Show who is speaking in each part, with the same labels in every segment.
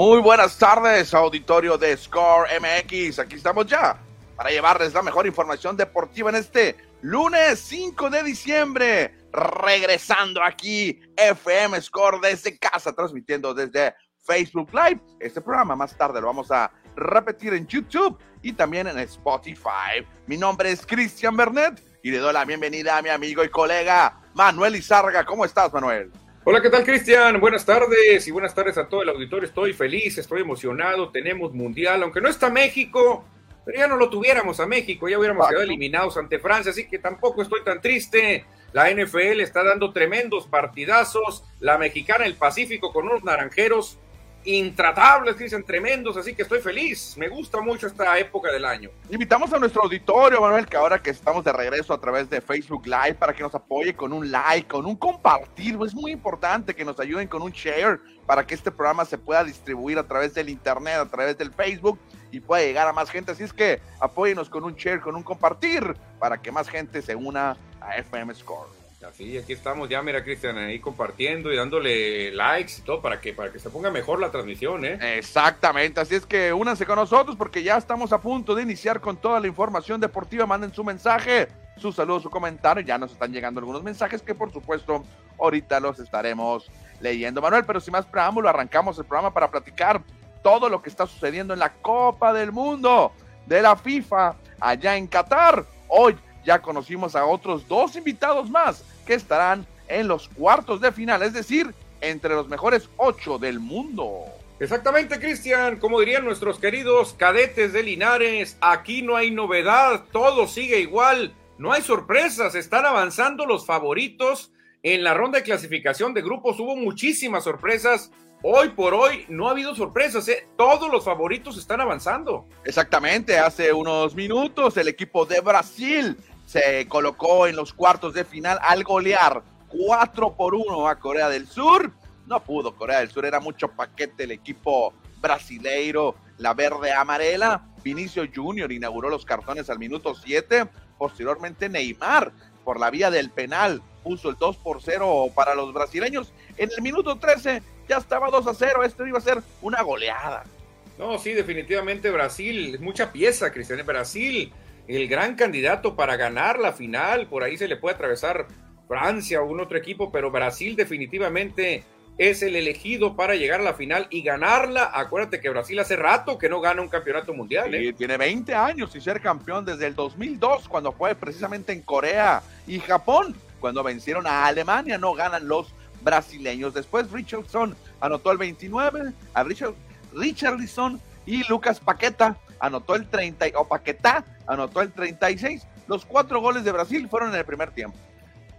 Speaker 1: Muy buenas tardes, auditorio de Score MX. Aquí estamos ya para llevarles la mejor información deportiva en este lunes 5 de diciembre. Regresando aquí, FM Score desde casa, transmitiendo desde Facebook Live. Este programa más tarde lo vamos a repetir en YouTube y también en Spotify. Mi nombre es Cristian Bernet y le doy la bienvenida a mi amigo y colega Manuel Izarga. ¿Cómo estás, Manuel?
Speaker 2: Hola, ¿qué tal, Cristian? Buenas tardes y buenas tardes a todo el auditorio. Estoy feliz, estoy emocionado. Tenemos mundial, aunque no está México, pero ya no lo tuviéramos a México, ya hubiéramos quedado eliminados ante Francia, así que tampoco estoy tan triste. La NFL está dando tremendos partidazos. La mexicana, el Pacífico, con unos naranjeros intratables, dicen tremendos, así que estoy feliz. Me gusta mucho esta época del año.
Speaker 1: Invitamos a nuestro auditorio, Manuel, que ahora que estamos de regreso a través de Facebook Live, para que nos apoye con un like, con un compartir. Es muy importante que nos ayuden con un share para que este programa se pueda distribuir a través del internet, a través del Facebook y pueda llegar a más gente. Así es que apóyenos con un share, con un compartir, para que más gente se una a FM Score.
Speaker 2: Así, aquí estamos ya, mira, Cristian, ahí compartiendo y dándole likes y todo para que, para que se ponga mejor la transmisión, ¿eh?
Speaker 1: Exactamente, así es que únanse con nosotros porque ya estamos a punto de iniciar con toda la información deportiva. Manden su mensaje, su saludo, su comentario. Ya nos están llegando algunos mensajes que, por supuesto, ahorita los estaremos leyendo, Manuel. Pero sin más preámbulo, arrancamos el programa para platicar todo lo que está sucediendo en la Copa del Mundo de la FIFA allá en Qatar. Hoy ya conocimos a otros dos invitados más que estarán en los cuartos de final, es decir, entre los mejores ocho del mundo.
Speaker 2: Exactamente, Cristian. Como dirían nuestros queridos cadetes de Linares, aquí no hay novedad, todo sigue igual, no hay sorpresas, están avanzando los favoritos. En la ronda de clasificación de grupos hubo muchísimas sorpresas. Hoy por hoy no ha habido sorpresas, ¿eh? todos los favoritos están avanzando.
Speaker 1: Exactamente, hace unos minutos el equipo de Brasil se colocó en los cuartos de final al golear 4 por 1 a Corea del Sur. No pudo Corea del Sur, era mucho paquete el equipo brasileiro, la verde amarela. Vinicio Junior inauguró los cartones al minuto 7. Posteriormente Neymar, por la vía del penal, puso el 2 por 0 para los brasileños. En el minuto 13 ya estaba 2 a 0. Esto iba a ser una goleada.
Speaker 2: No, sí, definitivamente Brasil, mucha pieza, Cristian. Brasil el gran candidato para ganar la final. Por ahí se le puede atravesar Francia o un otro equipo, pero Brasil definitivamente es el elegido para llegar a la final y ganarla. Acuérdate que Brasil hace rato que no gana un campeonato mundial.
Speaker 1: ¿eh? tiene 20 años y ser campeón desde el 2002, cuando fue precisamente en Corea y Japón, cuando vencieron a Alemania, no ganan los brasileños. Después Richardson anotó el 29, a Richard, Richardson y Lucas Paqueta anotó el 30, o Paquetá anotó el 36. Los cuatro goles de Brasil fueron en el primer tiempo.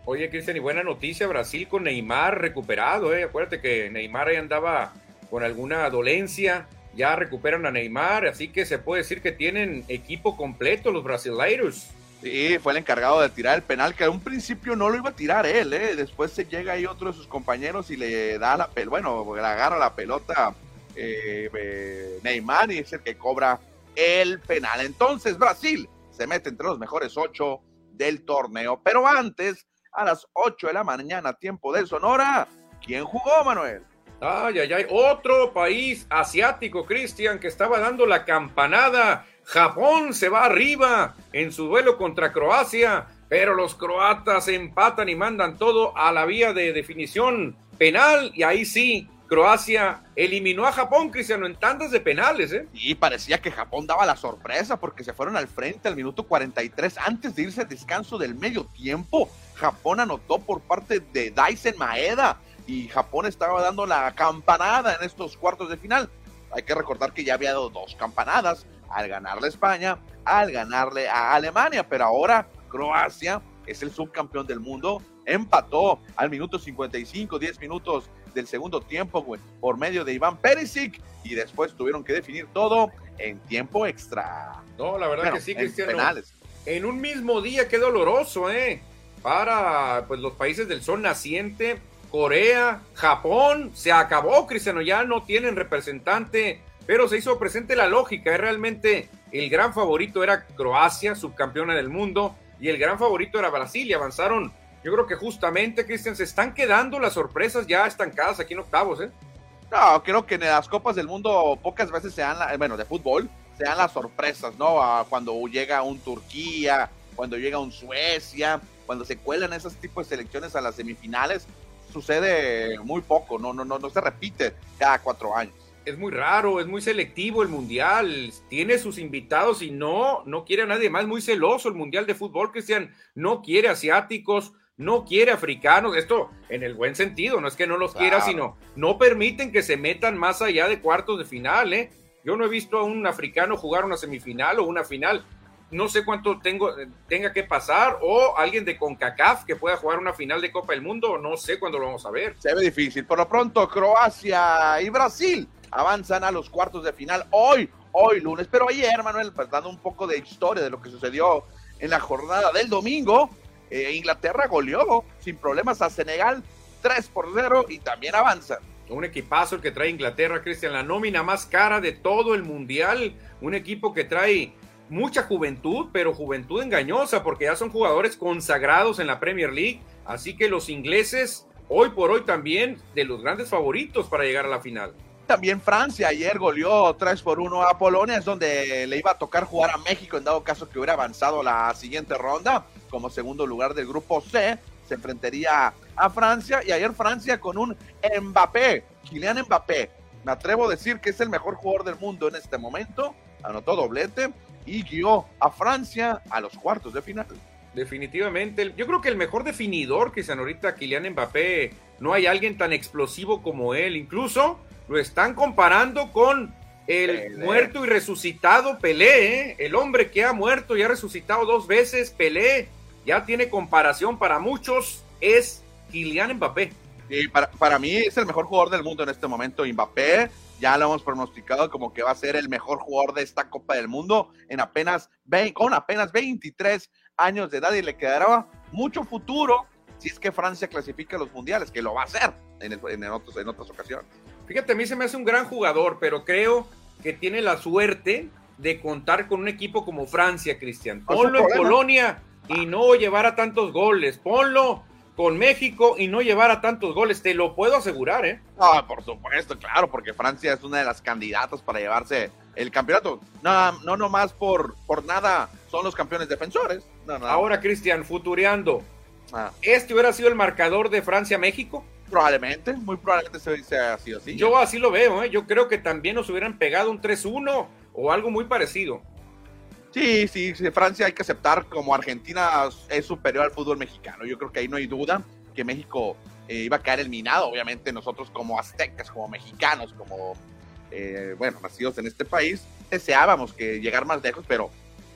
Speaker 2: Oye, Cristian, y buena noticia, Brasil con Neymar recuperado, ¿eh? Acuérdate que Neymar ahí andaba con alguna dolencia, ya recuperan a Neymar, así que se puede decir que tienen equipo completo los brasileiros.
Speaker 1: Sí, fue el encargado de tirar el penal, que a un principio no lo iba a tirar él, ¿eh? Después se llega ahí otro de sus compañeros y le da la pelota, bueno, le agarra la pelota eh, eh, Neymar y es el que cobra el penal. Entonces Brasil se mete entre los mejores ocho del torneo. Pero antes, a las ocho de la mañana, tiempo de Sonora, ¿quién jugó, Manuel?
Speaker 2: Ay, ay, ay, otro país asiático, Cristian, que estaba dando la campanada. Japón se va arriba en su duelo contra Croacia, pero los croatas empatan y mandan todo a la vía de definición penal y ahí sí, Croacia eliminó a Japón, Cristiano, en tandas de penales, ¿eh?
Speaker 1: Y parecía que Japón daba la sorpresa porque se fueron al frente al minuto 43 antes de irse al descanso del medio tiempo. Japón anotó por parte de Dyson Maeda y Japón estaba dando la campanada en estos cuartos de final. Hay que recordar que ya había dado dos campanadas al ganarle a España, al ganarle a Alemania, pero ahora Croacia es el subcampeón del mundo, empató al minuto 55, 10 minutos del segundo tiempo, por medio de Iván Perisic y después tuvieron que definir todo en tiempo extra.
Speaker 2: No, la verdad que sí, Cristiano. Penales. En un mismo día, qué doloroso, ¿eh? Para pues los países del sol naciente, Corea, Japón, se acabó, Cristiano, ya no tienen representante, pero se hizo presente la lógica, es realmente el gran favorito era Croacia, subcampeona del mundo, y el gran favorito era Brasil, y avanzaron yo creo que justamente, Cristian, se están quedando las sorpresas ya estancadas aquí en octavos, ¿eh?
Speaker 1: No, creo que en las Copas del Mundo pocas veces se dan, bueno, de fútbol, se dan las sorpresas, ¿no? cuando llega un Turquía, cuando llega un Suecia, cuando se cuelan esos tipos de selecciones a las semifinales, sucede muy poco, no, no, no, no se repite cada cuatro años.
Speaker 2: Es muy raro, es muy selectivo el mundial, tiene sus invitados y no, no quiere a nadie más, muy celoso el mundial de fútbol, Cristian, no quiere asiáticos, no quiere africanos, esto en el buen sentido, no es que no los quiera, sino no permiten que se metan más allá de cuartos de final, ¿eh? Yo no he visto a un africano jugar una semifinal o una final no sé cuánto tengo, tenga que pasar, o alguien de CONCACAF que pueda jugar una final de Copa del Mundo, no sé cuándo lo vamos a ver.
Speaker 1: Se ve difícil. Por lo pronto, Croacia y Brasil avanzan a los cuartos de final hoy, hoy lunes. Pero ayer, Manuel, pues, dando un poco de historia de lo que sucedió en la jornada del domingo, eh, Inglaterra goleó sin problemas a Senegal 3 por 0 y también avanza.
Speaker 2: Un equipazo que trae Inglaterra, Cristian, la nómina más cara de todo el mundial. Un equipo que trae mucha juventud, pero juventud engañosa, porque ya son jugadores consagrados en la Premier League. Así que los ingleses, hoy por hoy también, de los grandes favoritos para llegar a la final.
Speaker 1: También Francia ayer goleó 3 por 1 a Polonia, es donde le iba a tocar jugar a México en dado caso que hubiera avanzado la siguiente ronda. Como segundo lugar del grupo C, se enfrentaría a Francia. Y ayer Francia con un Mbappé, Kylian Mbappé. Me atrevo a decir que es el mejor jugador del mundo en este momento. Anotó doblete y guió a Francia a los cuartos de final.
Speaker 2: Definitivamente, yo creo que el mejor definidor que sean ahorita Kylian Mbappé, no hay alguien tan explosivo como él, incluso lo están comparando con el muerto y resucitado Pelé, ¿eh? el hombre que ha muerto y ha resucitado dos veces, Pelé, ya tiene comparación para muchos, es Kylian Mbappé.
Speaker 1: Y para, para mí es el mejor jugador del mundo en este momento, Mbappé ya lo hemos pronosticado como que va a ser el mejor jugador de esta Copa del Mundo en apenas con apenas 23 años de edad y le quedará mucho futuro si es que Francia clasifica a los mundiales, que lo va a hacer en, en, otros, en otras ocasiones.
Speaker 2: Fíjate, a mí se me hace un gran jugador, pero creo que tiene la suerte de contar con un equipo como Francia, Cristian. Ponlo en Polonia y no llevar a tantos goles. Ponlo con México y no llevar a tantos goles, te lo puedo asegurar, ¿eh?
Speaker 1: Ah, por supuesto, claro, porque Francia es una de las candidatas para llevarse el campeonato. No, no nomás por, por nada son los campeones defensores.
Speaker 2: Ahora, Cristian, futureando. Ah. ¿Este hubiera sido el marcador de Francia-México?
Speaker 1: Probablemente, muy probablemente se sea sido así.
Speaker 2: Yo así lo veo, ¿eh? yo creo que también nos hubieran pegado un 3-1 o algo muy parecido.
Speaker 1: Sí, sí, Francia hay que aceptar como Argentina es superior al fútbol mexicano. Yo creo que ahí no hay duda que México eh, iba a caer eliminado. Obviamente nosotros como aztecas, como mexicanos, como, eh, bueno, nacidos en este país, deseábamos que llegar más lejos, pero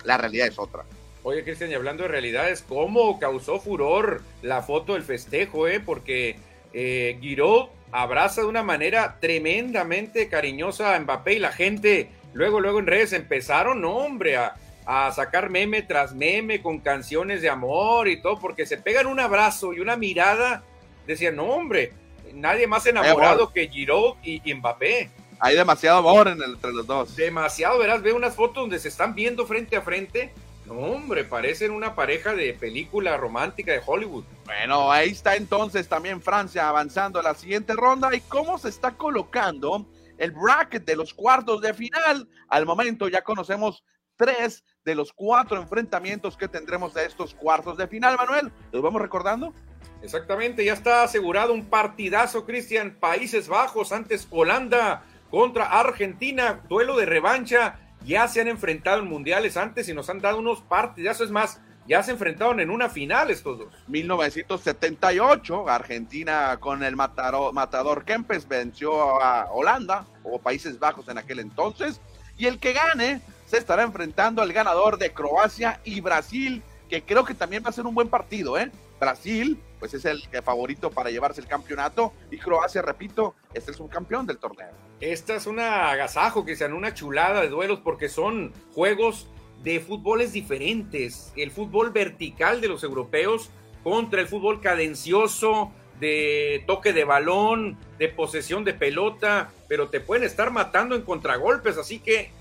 Speaker 1: la realidad es otra.
Speaker 2: Oye, Cristian, y hablando de realidades, ¿cómo causó furor la foto del festejo, eh? Porque eh, Giroud abraza de una manera tremendamente cariñosa a Mbappé y la gente luego, luego en redes empezaron, no, hombre, a, a sacar meme tras meme con canciones de amor y todo, porque se pegan un abrazo y una mirada. Decían, no, hombre, nadie más enamorado que Giroud y, Mbappé.
Speaker 1: Hay demasiado amor entre los dos.
Speaker 2: Demasiado, verás, ve unas fotos donde se están viendo frente a frente. No, hombre, parecen una pareja de película romántica de Hollywood.
Speaker 1: Bueno, ahí está entonces también Francia avanzando a la siguiente ronda. ¿Y cómo se está colocando el bracket de los cuartos de final? Al momento ya conocemos tres de los cuatro enfrentamientos que tendremos de estos cuartos de final, Manuel. ¿Lo vamos recordando?
Speaker 2: Exactamente, ya está asegurado un partidazo, Cristian. Países Bajos, antes Holanda contra Argentina, duelo de revancha. Ya se han enfrentado en mundiales antes y nos han dado unos partidazos. Es más, ya se enfrentaron en una final estos dos.
Speaker 1: 1978, Argentina con el matador, matador Kempes venció a Holanda o Países Bajos en aquel entonces. Y el que gane se estará enfrentando al ganador de Croacia y Brasil, que creo que también va a ser un buen partido, ¿eh? Brasil, pues es el favorito para llevarse el campeonato y Croacia, repito, es el subcampeón del torneo.
Speaker 2: Esta es una agasajo, que sean una chulada de duelos porque son juegos de fútboles diferentes. El fútbol vertical de los europeos contra el fútbol cadencioso de toque de balón, de posesión de pelota, pero te pueden estar matando en contragolpes, así que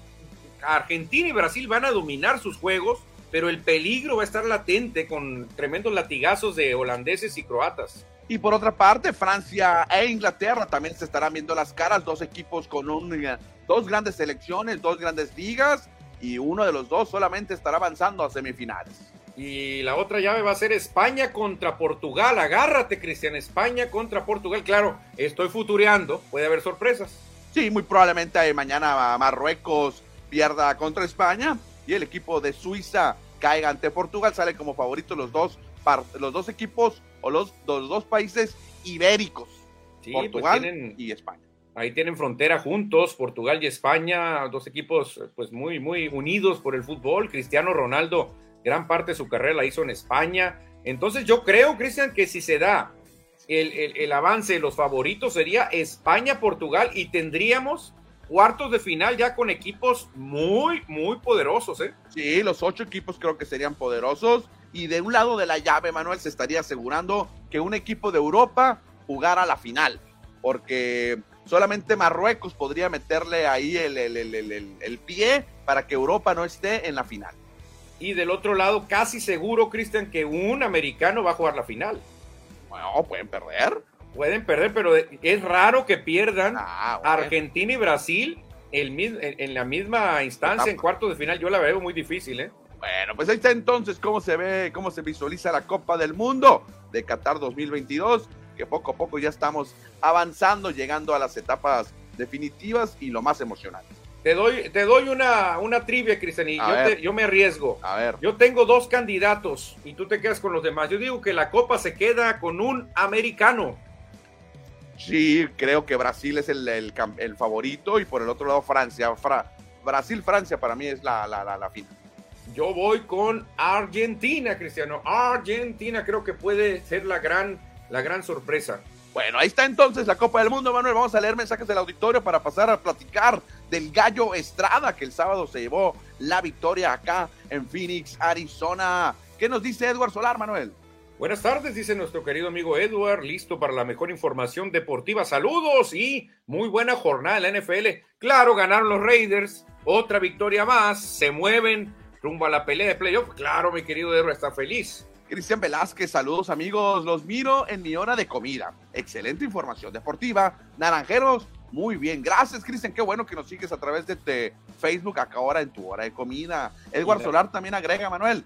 Speaker 2: Argentina y Brasil van a dominar sus juegos, pero el peligro va a estar latente con tremendos latigazos de holandeses y croatas.
Speaker 1: Y por otra parte, Francia e Inglaterra también se estarán viendo las caras, dos equipos con un, dos grandes selecciones, dos grandes ligas, y uno de los dos solamente estará avanzando a semifinales.
Speaker 2: Y la otra llave va a ser España contra Portugal. Agárrate, Cristian. España contra Portugal. Claro, estoy futureando. Puede haber sorpresas.
Speaker 1: Sí, muy probablemente mañana Marruecos pierda contra España y el equipo de Suiza caiga ante Portugal. Sale como favorito los dos, los dos equipos o los, dos países ibéricos.
Speaker 2: Pues Portugal y España. Ahí tienen frontera juntos, Portugal y España, dos equipos pues muy, muy unidos por el fútbol. Cristiano Ronaldo gran parte de su carrera la hizo en España. Entonces yo creo, Cristian, que si se da el, avance de los favoritos sería España-Portugal y tendríamos cuartos de final ya con equipos muy, muy poderosos. ¿eh?
Speaker 1: Sí, los ocho equipos creo que serían poderosos. Y de un lado de la llave, Manuel, se estaría asegurando que un equipo de Europa jugara la final. Porque solamente Marruecos podría meterle ahí el, el pie para que Europa no esté en la final.
Speaker 2: Y del otro lado, casi seguro, Cristian, que un americano va a jugar la final.
Speaker 1: Bueno, pueden perder.
Speaker 2: Pueden perder, pero es raro que pierdan ah, Argentina y Brasil en la misma instancia en cuartos de final. Yo la veo muy difícil, ¿eh?
Speaker 1: Bueno, pues ahí está entonces cómo se ve, cómo se visualiza la Copa del Mundo de Qatar 2022, que poco a poco ya estamos avanzando, llegando a las etapas definitivas y lo más emocionante.
Speaker 2: Te doy, te doy una, una trivia, Cristian, y yo, me arriesgo.
Speaker 1: A ver.
Speaker 2: Yo tengo dos candidatos y tú te quedas con los demás. Yo digo que la Copa se queda con un americano.
Speaker 1: Sí, creo que Brasil es el, el, favorito y por el otro lado Francia. Brasil-Francia para mí es la, la, la, final.
Speaker 2: Yo voy con Argentina, Cristiano. Argentina creo que puede ser la gran, la gran sorpresa.
Speaker 1: Bueno, ahí está entonces la Copa del Mundo, Manuel. Vamos a leer mensajes del auditorio para pasar a platicar del Gallo Estrada, que el sábado se llevó la victoria acá en Phoenix, Arizona. ¿Qué nos dice Edward Solar, Manuel?
Speaker 2: Buenas tardes, dice nuestro querido amigo Edward, listo para la mejor información deportiva. Saludos y muy buena jornada en la NFL. Claro, ganaron los Raiders, otra victoria más, se mueven rumbo a la pelea de playoff. Claro, mi querido Edward está feliz.
Speaker 1: Cristian Velázquez, saludos amigos, los miro en mi hora de comida. Excelente información deportiva. Naranjeros, muy bien. Gracias, Cristian. Qué bueno que nos sigues a través de Facebook acá ahora en tu hora de comida. Edward Solar también agrega, Manuel.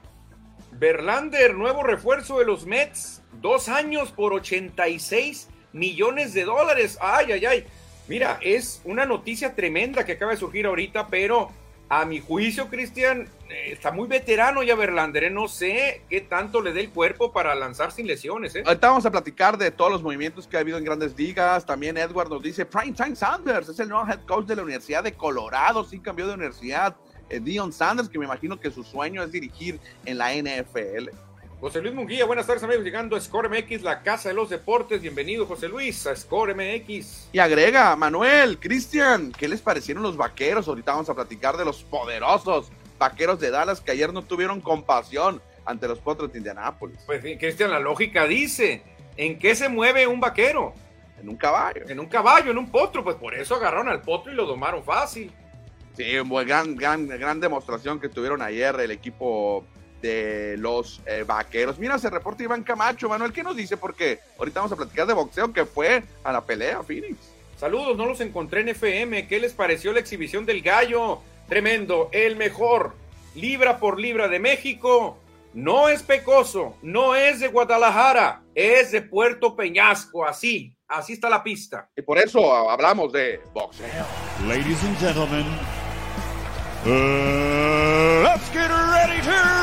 Speaker 2: Berlander, nuevo refuerzo de los Mets. Dos años por 86 millones de dólares. Ay, ay, ay. Mira, es una noticia tremenda que acaba de surgir ahorita, pero a mi juicio, Cristian, eh, está muy veterano ya Verlander. ¿eh? No sé qué tanto le dé el cuerpo para lanzar sin lesiones. ¿eh?
Speaker 1: Ahorita vamos a platicar de todos los movimientos que ha habido en grandes ligas. También Edward nos dice, Prime Time Sanders es el nuevo head coach de la Universidad de Colorado. Sí cambió de universidad. Dion Sanders, que me imagino que su sueño es dirigir en la NFL.
Speaker 2: José Luis Munguía, buenas tardes amigos, llegando a Score MX, la casa de los deportes. Bienvenido José Luis a Score MX.
Speaker 1: Y agrega, Manuel, Cristian, ¿qué les parecieron los vaqueros? Ahorita vamos a platicar de los poderosos vaqueros de Dallas que ayer no tuvieron compasión ante los potros de Indianápolis.
Speaker 2: Pues Cristian, la lógica dice, ¿en qué se mueve un vaquero?
Speaker 1: En un caballo.
Speaker 2: En un caballo, en un potro, pues por eso agarraron al potro y lo domaron fácil.
Speaker 1: Sí, gran, gran, gran demostración que tuvieron ayer el equipo de los eh, vaqueros. Mira, se reporta Iván Camacho. Manuel, ¿qué nos dice? Porque ahorita vamos a platicar de boxeo que fue a la pelea, Phoenix.
Speaker 2: Saludos, no los encontré en FM. ¿Qué les pareció la exhibición del gallo? Tremendo, el mejor, libra por libra de México. No es pecoso, no es de Guadalajara, es de Puerto Peñasco, así, así está la pista.
Speaker 1: Y por eso hablamos de boxeo.
Speaker 3: Ladies and gentlemen, let's get ready to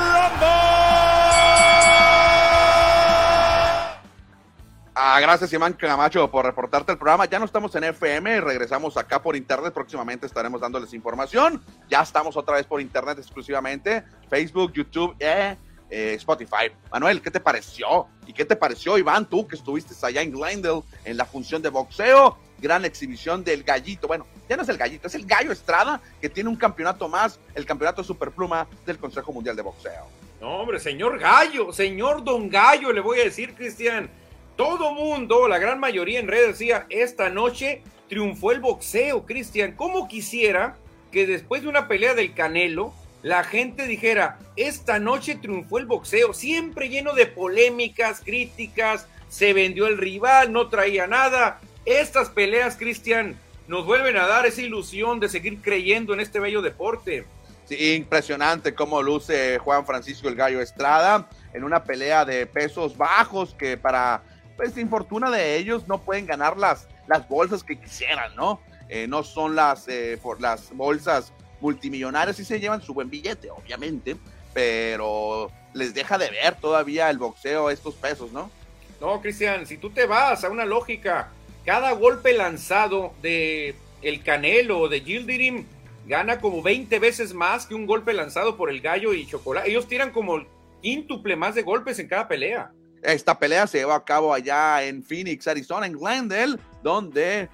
Speaker 1: Ah, gracias, Iván Camacho, por reportarte el programa. Ya no estamos en FM, regresamos acá por internet. Próximamente estaremos dándoles información. Ya estamos otra vez por internet exclusivamente: Facebook, YouTube, eh, eh, Spotify. Manuel, ¿qué te pareció? ¿Y qué te pareció, Iván, tú que estuviste allá en Glendale en la función de boxeo? Gran exhibición del gallito. Bueno, ya no es el gallito, es el gallo Estrada que tiene un campeonato más, el campeonato superpluma del Consejo Mundial de Boxeo.
Speaker 2: No, hombre, señor Gallo, señor Don Gallo, le voy a decir, Cristian todo mundo, la gran mayoría en redes decía, esta noche triunfó el boxeo, Cristian. ¿Cómo quisiera que después de una pelea del Canelo, la gente dijera, esta noche triunfó el boxeo, siempre lleno de polémicas, críticas, se vendió el rival, no traía nada. Estas peleas, Cristian, nos vuelven a dar esa ilusión de seguir creyendo en este bello deporte.
Speaker 1: Sí, impresionante cómo luce Juan Francisco el Gallo Estrada en una pelea de pesos bajos que para, pues, infortuna de ellos no pueden ganar las, las bolsas que quisieran, ¿no? Eh, no son las, eh, por las bolsas multimillonarias, sí se llevan su buen billete, obviamente, pero les deja de ver todavía el boxeo estos pesos, ¿no?
Speaker 2: No, Cristian, si tú te vas a una lógica, cada golpe lanzado de el Canelo o de Gildirim gana como 20 veces más que un golpe lanzado por el Gallo y Chocolate. Ellos tiran como quíntuple más de golpes en cada pelea.
Speaker 1: Esta pelea se llevó a cabo allá en Phoenix, Arizona, en Glendale, donde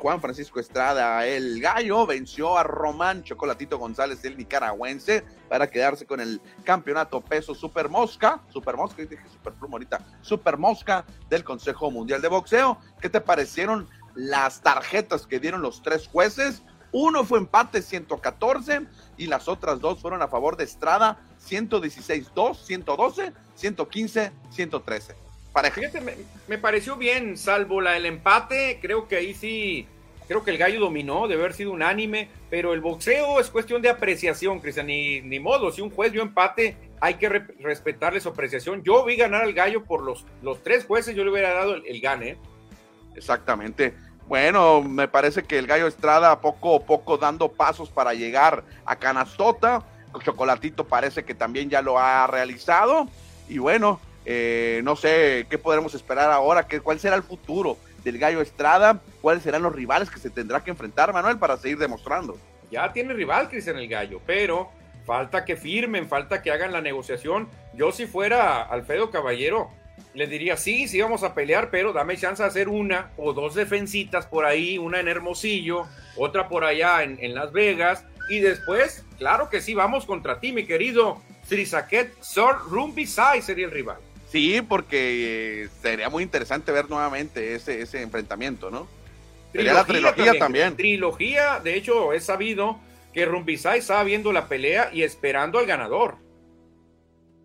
Speaker 1: Juan Francisco Estrada, el gallo, venció a Román Chocolatito González, el nicaragüense, para quedarse con el campeonato peso super mosca, super mosca, dije super pluma ahorita, super mosca del Consejo Mundial de Boxeo. ¿Qué te parecieron las tarjetas que dieron los tres jueces? Uno fue empate 114 y las otras dos fueron a favor de Estrada 116-2, 112, 115, 113.
Speaker 2: Fíjate, me, pareció bien, salvo la el empate, creo que ahí sí, creo que el gallo dominó, debe haber sido unánime, pero el boxeo es cuestión de apreciación, Cristian, ni, ni modo, si un juez dio empate, hay que respetarle su apreciación. Yo vi ganar al gallo por los, los tres jueces, yo le hubiera dado el, gane.
Speaker 1: Exactamente. Bueno, me parece que el gallo Estrada poco a poco dando pasos para llegar a Canastota. Chocolatito parece que también ya lo ha realizado. Y bueno, eh, no sé qué podremos esperar ahora, ¿Qué, cuál será el futuro del Gallo Estrada, cuáles serán los rivales que se tendrá que enfrentar, Manuel, para seguir demostrando.
Speaker 2: Ya tiene rival Cristian el Gallo, pero falta que firmen, falta que hagan la negociación. Yo si fuera Alfredo Caballero, le diría, sí, sí vamos a pelear, pero dame chance de hacer una o dos defensitas por ahí, una en Hermosillo, otra por allá en, en Las Vegas, y después, claro que sí, vamos contra ti, mi querido Trisaquet Sor Rumbisai sería el rival.
Speaker 1: Sí, porque eh, sería muy interesante ver nuevamente ese, ese enfrentamiento, ¿no?
Speaker 2: Sería la trilogía también. Trilogía, de hecho, es sabido que Rumbisai estaba viendo la pelea y esperando al ganador.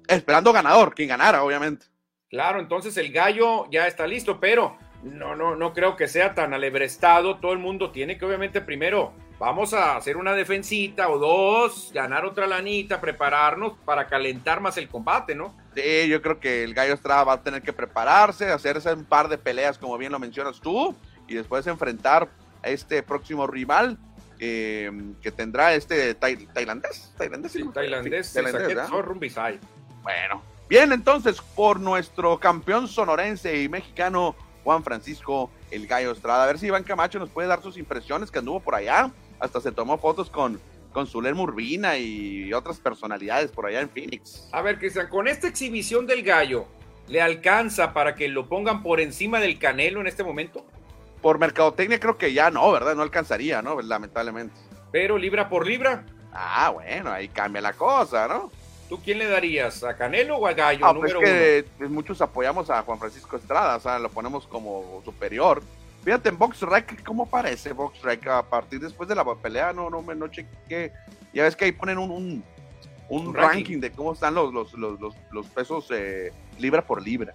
Speaker 1: Esperando ganador, quien ganara, obviamente.
Speaker 2: Claro, entonces el gallo ya está listo, pero no, no, no creo que sea tan alebrestado. Todo el mundo tiene que, obviamente, primero vamos a hacer una defensita o dos, ganar otra lanita, prepararnos para calentar más el combate, ¿no?
Speaker 1: Sí, yo creo que el Gallo Estrada va a tener que prepararse, hacerse un par de peleas, como bien lo mencionas tú, y después enfrentar a este próximo rival eh, que tendrá este tailandés.
Speaker 2: Tailandés, sí, tailandés, sí, tailandés
Speaker 1: Bueno, bien, entonces, por nuestro campeón sonorense y mexicano Juan Francisco El Gallo Estrada, a ver si Iván Camacho nos puede dar sus impresiones que anduvo por allá hasta se tomó fotos con, con Zuler Murbina y otras personalidades por allá en Phoenix.
Speaker 2: A ver, Cristian, con esta exhibición del gallo, ¿le alcanza para que lo pongan por encima del Canelo en este momento?
Speaker 1: Por mercadotecnia creo que ya no, ¿verdad? No alcanzaría, ¿no? Lamentablemente.
Speaker 2: Pero libra por libra.
Speaker 1: Ah, bueno, ahí cambia la cosa, ¿no?
Speaker 2: ¿Tú quién le darías? ¿A Canelo o a Gallo?
Speaker 1: Ah, pues que muchos apoyamos a Juan Francisco Estrada, o sea, lo ponemos como superior. Fíjate en BoxRec, ¿cómo parece BoxRec? A partir después de la pelea, no, no, no chequé. Ya ves que ahí ponen un, un, ranking. de cómo están los, los, los, los pesos eh, libra por libra.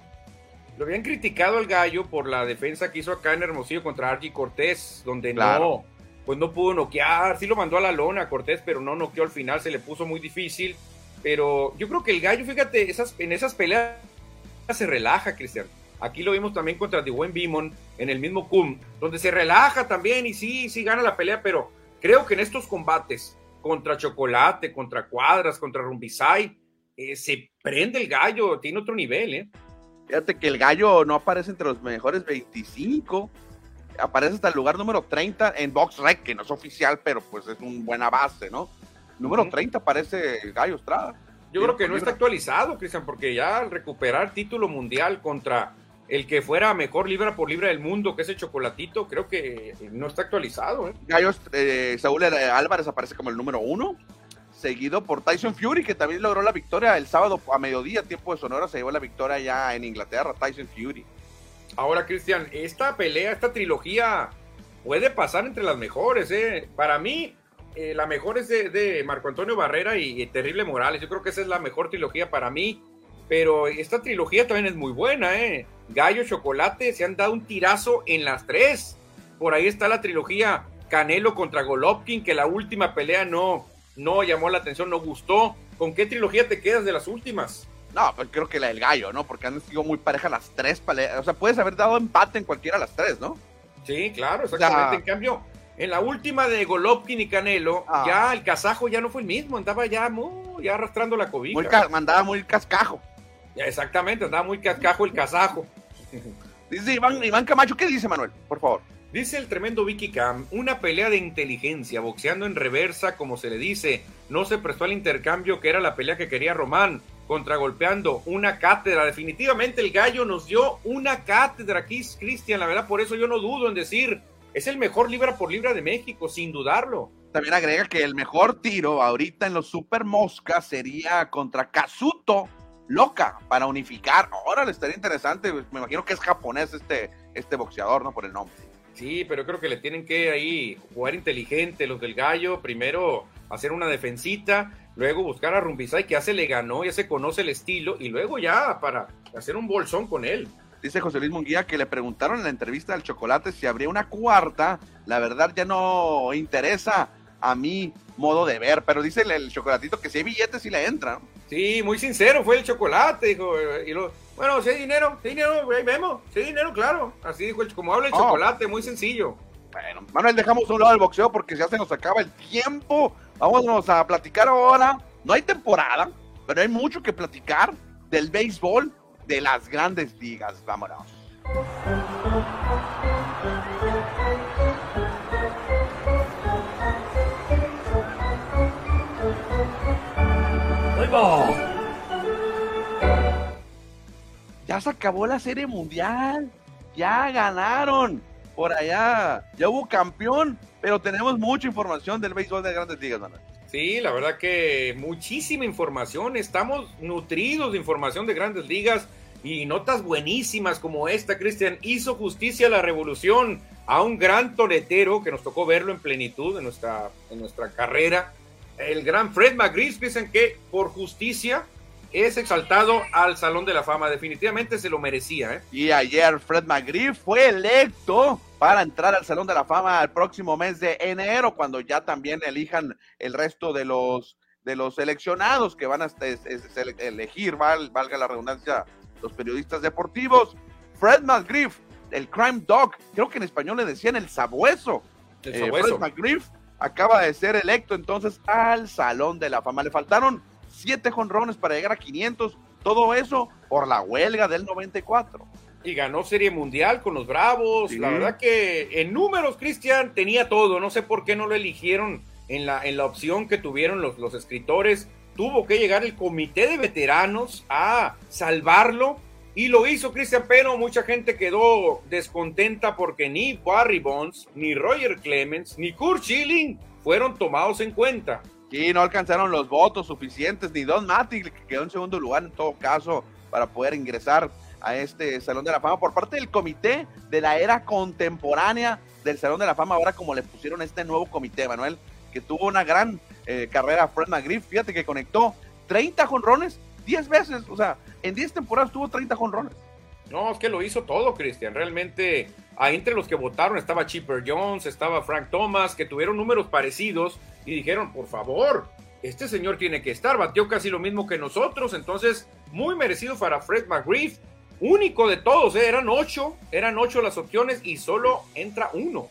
Speaker 2: Lo habían criticado al gallo por la defensa que hizo acá en Hermosillo contra Argy Cortés, donde no, pues no pudo noquear. Sí lo mandó a la lona a Cortés, pero no noqueó al final, se le puso muy difícil. Pero yo creo que el gallo, fíjate, esas, en esas peleas se relaja, Cristian. Aquí lo vimos también contra Dwayne Bimon en el mismo CUM, donde se relaja también y sí, sí gana la pelea, pero creo que en estos combates contra Chocolate, contra Cuadras, contra Rumbisai, eh, se prende el gallo, tiene otro nivel, ¿eh?
Speaker 1: Fíjate que el gallo no aparece entre los mejores 25, aparece hasta el lugar número 30 en BoxRec, que no es oficial, pero pues es una buena base, ¿no? Número 30 aparece el gallo Estrada.
Speaker 2: Yo creo que no está actualizado, Cristian, porque ya al recuperar título mundial contra el que fuera mejor libra por libra del mundo, que es el chocolatito, creo que no está actualizado. ¿eh?
Speaker 1: Gallos, eh, Saúl Álvarez aparece como el número uno, seguido por Tyson Fury, que también logró la victoria el sábado a mediodía, tiempo de Sonora, se llevó la victoria ya en Inglaterra, Tyson Fury.
Speaker 2: Ahora, Cristian, esta pelea, esta trilogía puede pasar entre las mejores. ¿eh? Para mí, eh, la mejor es de, Marco Antonio Barrera y, y Terrible Morales. Yo creo que esa es la mejor trilogía para mí. Pero esta trilogía también es muy buena, ¿eh? Gallo, Chocolate se han dado un tirazo en las tres. Por ahí está la trilogía Canelo contra Golovkin, que la última pelea no, no llamó la atención, no gustó. ¿Con qué trilogía te quedas de las últimas?
Speaker 1: No, pues creo que la del gallo, ¿no? Porque han sido muy parejas las tres peleas. O sea, puedes haber dado empate en cualquiera de las tres, ¿no?
Speaker 2: Sí, claro, exactamente. En cambio, en la última de Golovkin y Canelo, ah. ya el kazajo ya no fue el mismo, andaba ya, muy, ya arrastrando la cobija.
Speaker 1: Muy andaba muy cascajo.
Speaker 2: Exactamente, andaba muy cascajo el kazajo.
Speaker 1: Dice Iván, Iván Camacho, ¿qué dice Manuel? Por favor.
Speaker 2: Dice el tremendo Vicky Cam, una pelea de inteligencia, boxeando en reversa, como se le dice. No se prestó al intercambio que era la pelea que quería Román, contragolpeando una cátedra. Definitivamente el gallo nos dio una cátedra aquí, Cristian. La verdad, por eso yo no dudo en decir, es el mejor libra por libra de México, sin dudarlo.
Speaker 1: También agrega que el mejor tiro ahorita en los Super Moscas sería contra Kazuto Loca para unificar. Ahora le estaría interesante. Me imagino que es japonés este, este boxeador, ¿no? Por el nombre.
Speaker 2: Sí, pero creo que le tienen que ahí jugar inteligente los del gallo. Primero hacer una defensita, luego buscar a Rumbisay, que ya se le ganó, ya se conoce el estilo, y luego ya para hacer un bolsón con él.
Speaker 1: Dice José Luis Munguía que le preguntaron en la entrevista del chocolate si habría una cuarta. La verdad ya no interesa a mi modo de ver, pero dice el, chocolatito que si hay billetes sí le entra.
Speaker 2: Sí, muy sincero fue el chocolate, dijo. Y lo, bueno, si hay dinero, si hay dinero, ahí vemos. Si hay dinero, claro. Así dijo, el, como habla el oh. chocolate, muy sencillo.
Speaker 1: Bueno, Manuel, dejamos a un lado el boxeo porque ya se nos acaba el tiempo. Vámonos a platicar ahora. No hay temporada, pero hay mucho que platicar del béisbol de las grandes ligas. Vámonos. Ya se acabó la serie mundial, ya ganaron. Por allá, ya hubo campeón, pero tenemos mucha información del béisbol de grandes ligas, Manuel.
Speaker 2: Sí, la verdad que muchísima información, estamos nutridos de información de grandes ligas y notas buenísimas como esta, Cristian, hizo justicia a la revolución a un gran toletero que nos tocó verlo en plenitud en nuestra, en nuestra carrera, el gran Fred McGreeves, dicen que por justicia es exaltado al Salón de la Fama. Definitivamente se lo merecía. ¿eh?
Speaker 1: Y ayer Fred McGriff fue electo para entrar al Salón de la Fama el próximo mes de enero, cuando ya también elijan el resto de los de los seleccionados que van a elegir, valga la redundancia, los periodistas deportivos. Fred McGriff, el Crime Dog, creo que en español le decían el sabueso. El eh, Fred McGriff acaba de ser electo entonces al Salón de la Fama. Le faltaron siete jonrones para llegar a 500, todo eso por la huelga del 94.
Speaker 2: Y ganó Serie Mundial con los Bravos. La verdad que en números, Cristian, tenía todo. No sé por qué no lo eligieron en la, en la opción que tuvieron los, los escritores. Tuvo que llegar el comité de veteranos a salvarlo. Y lo hizo Cristian, pero mucha gente quedó descontenta porque ni Barry Bonds, ni Roger Clemens, ni Kurt Schilling fueron tomados en cuenta.
Speaker 1: Sí, no alcanzaron los votos suficientes, ni Don Mati, que quedó en segundo lugar en todo caso, para poder ingresar a este Salón de la Fama por parte del comité de la era contemporánea del Salón de la Fama, ahora como le pusieron este nuevo comité, Manuel, que tuvo una gran eh, carrera Fred McGriff, fíjate que conectó 30 jonrones 10 veces, o sea, en 10 temporadas tuvo 30 jonrones.
Speaker 2: No, es que lo hizo todo, Cristian. Realmente, ahí entre los que votaron estaba Chipper Jones, estaba Frank Thomas, que tuvieron números parecidos y dijeron, por favor, este señor tiene que estar. Batió casi lo mismo que nosotros, entonces, muy merecido para Fred McGriff. Único de todos, ¿eh? eran ocho, eran ocho las opciones y solo entra uno.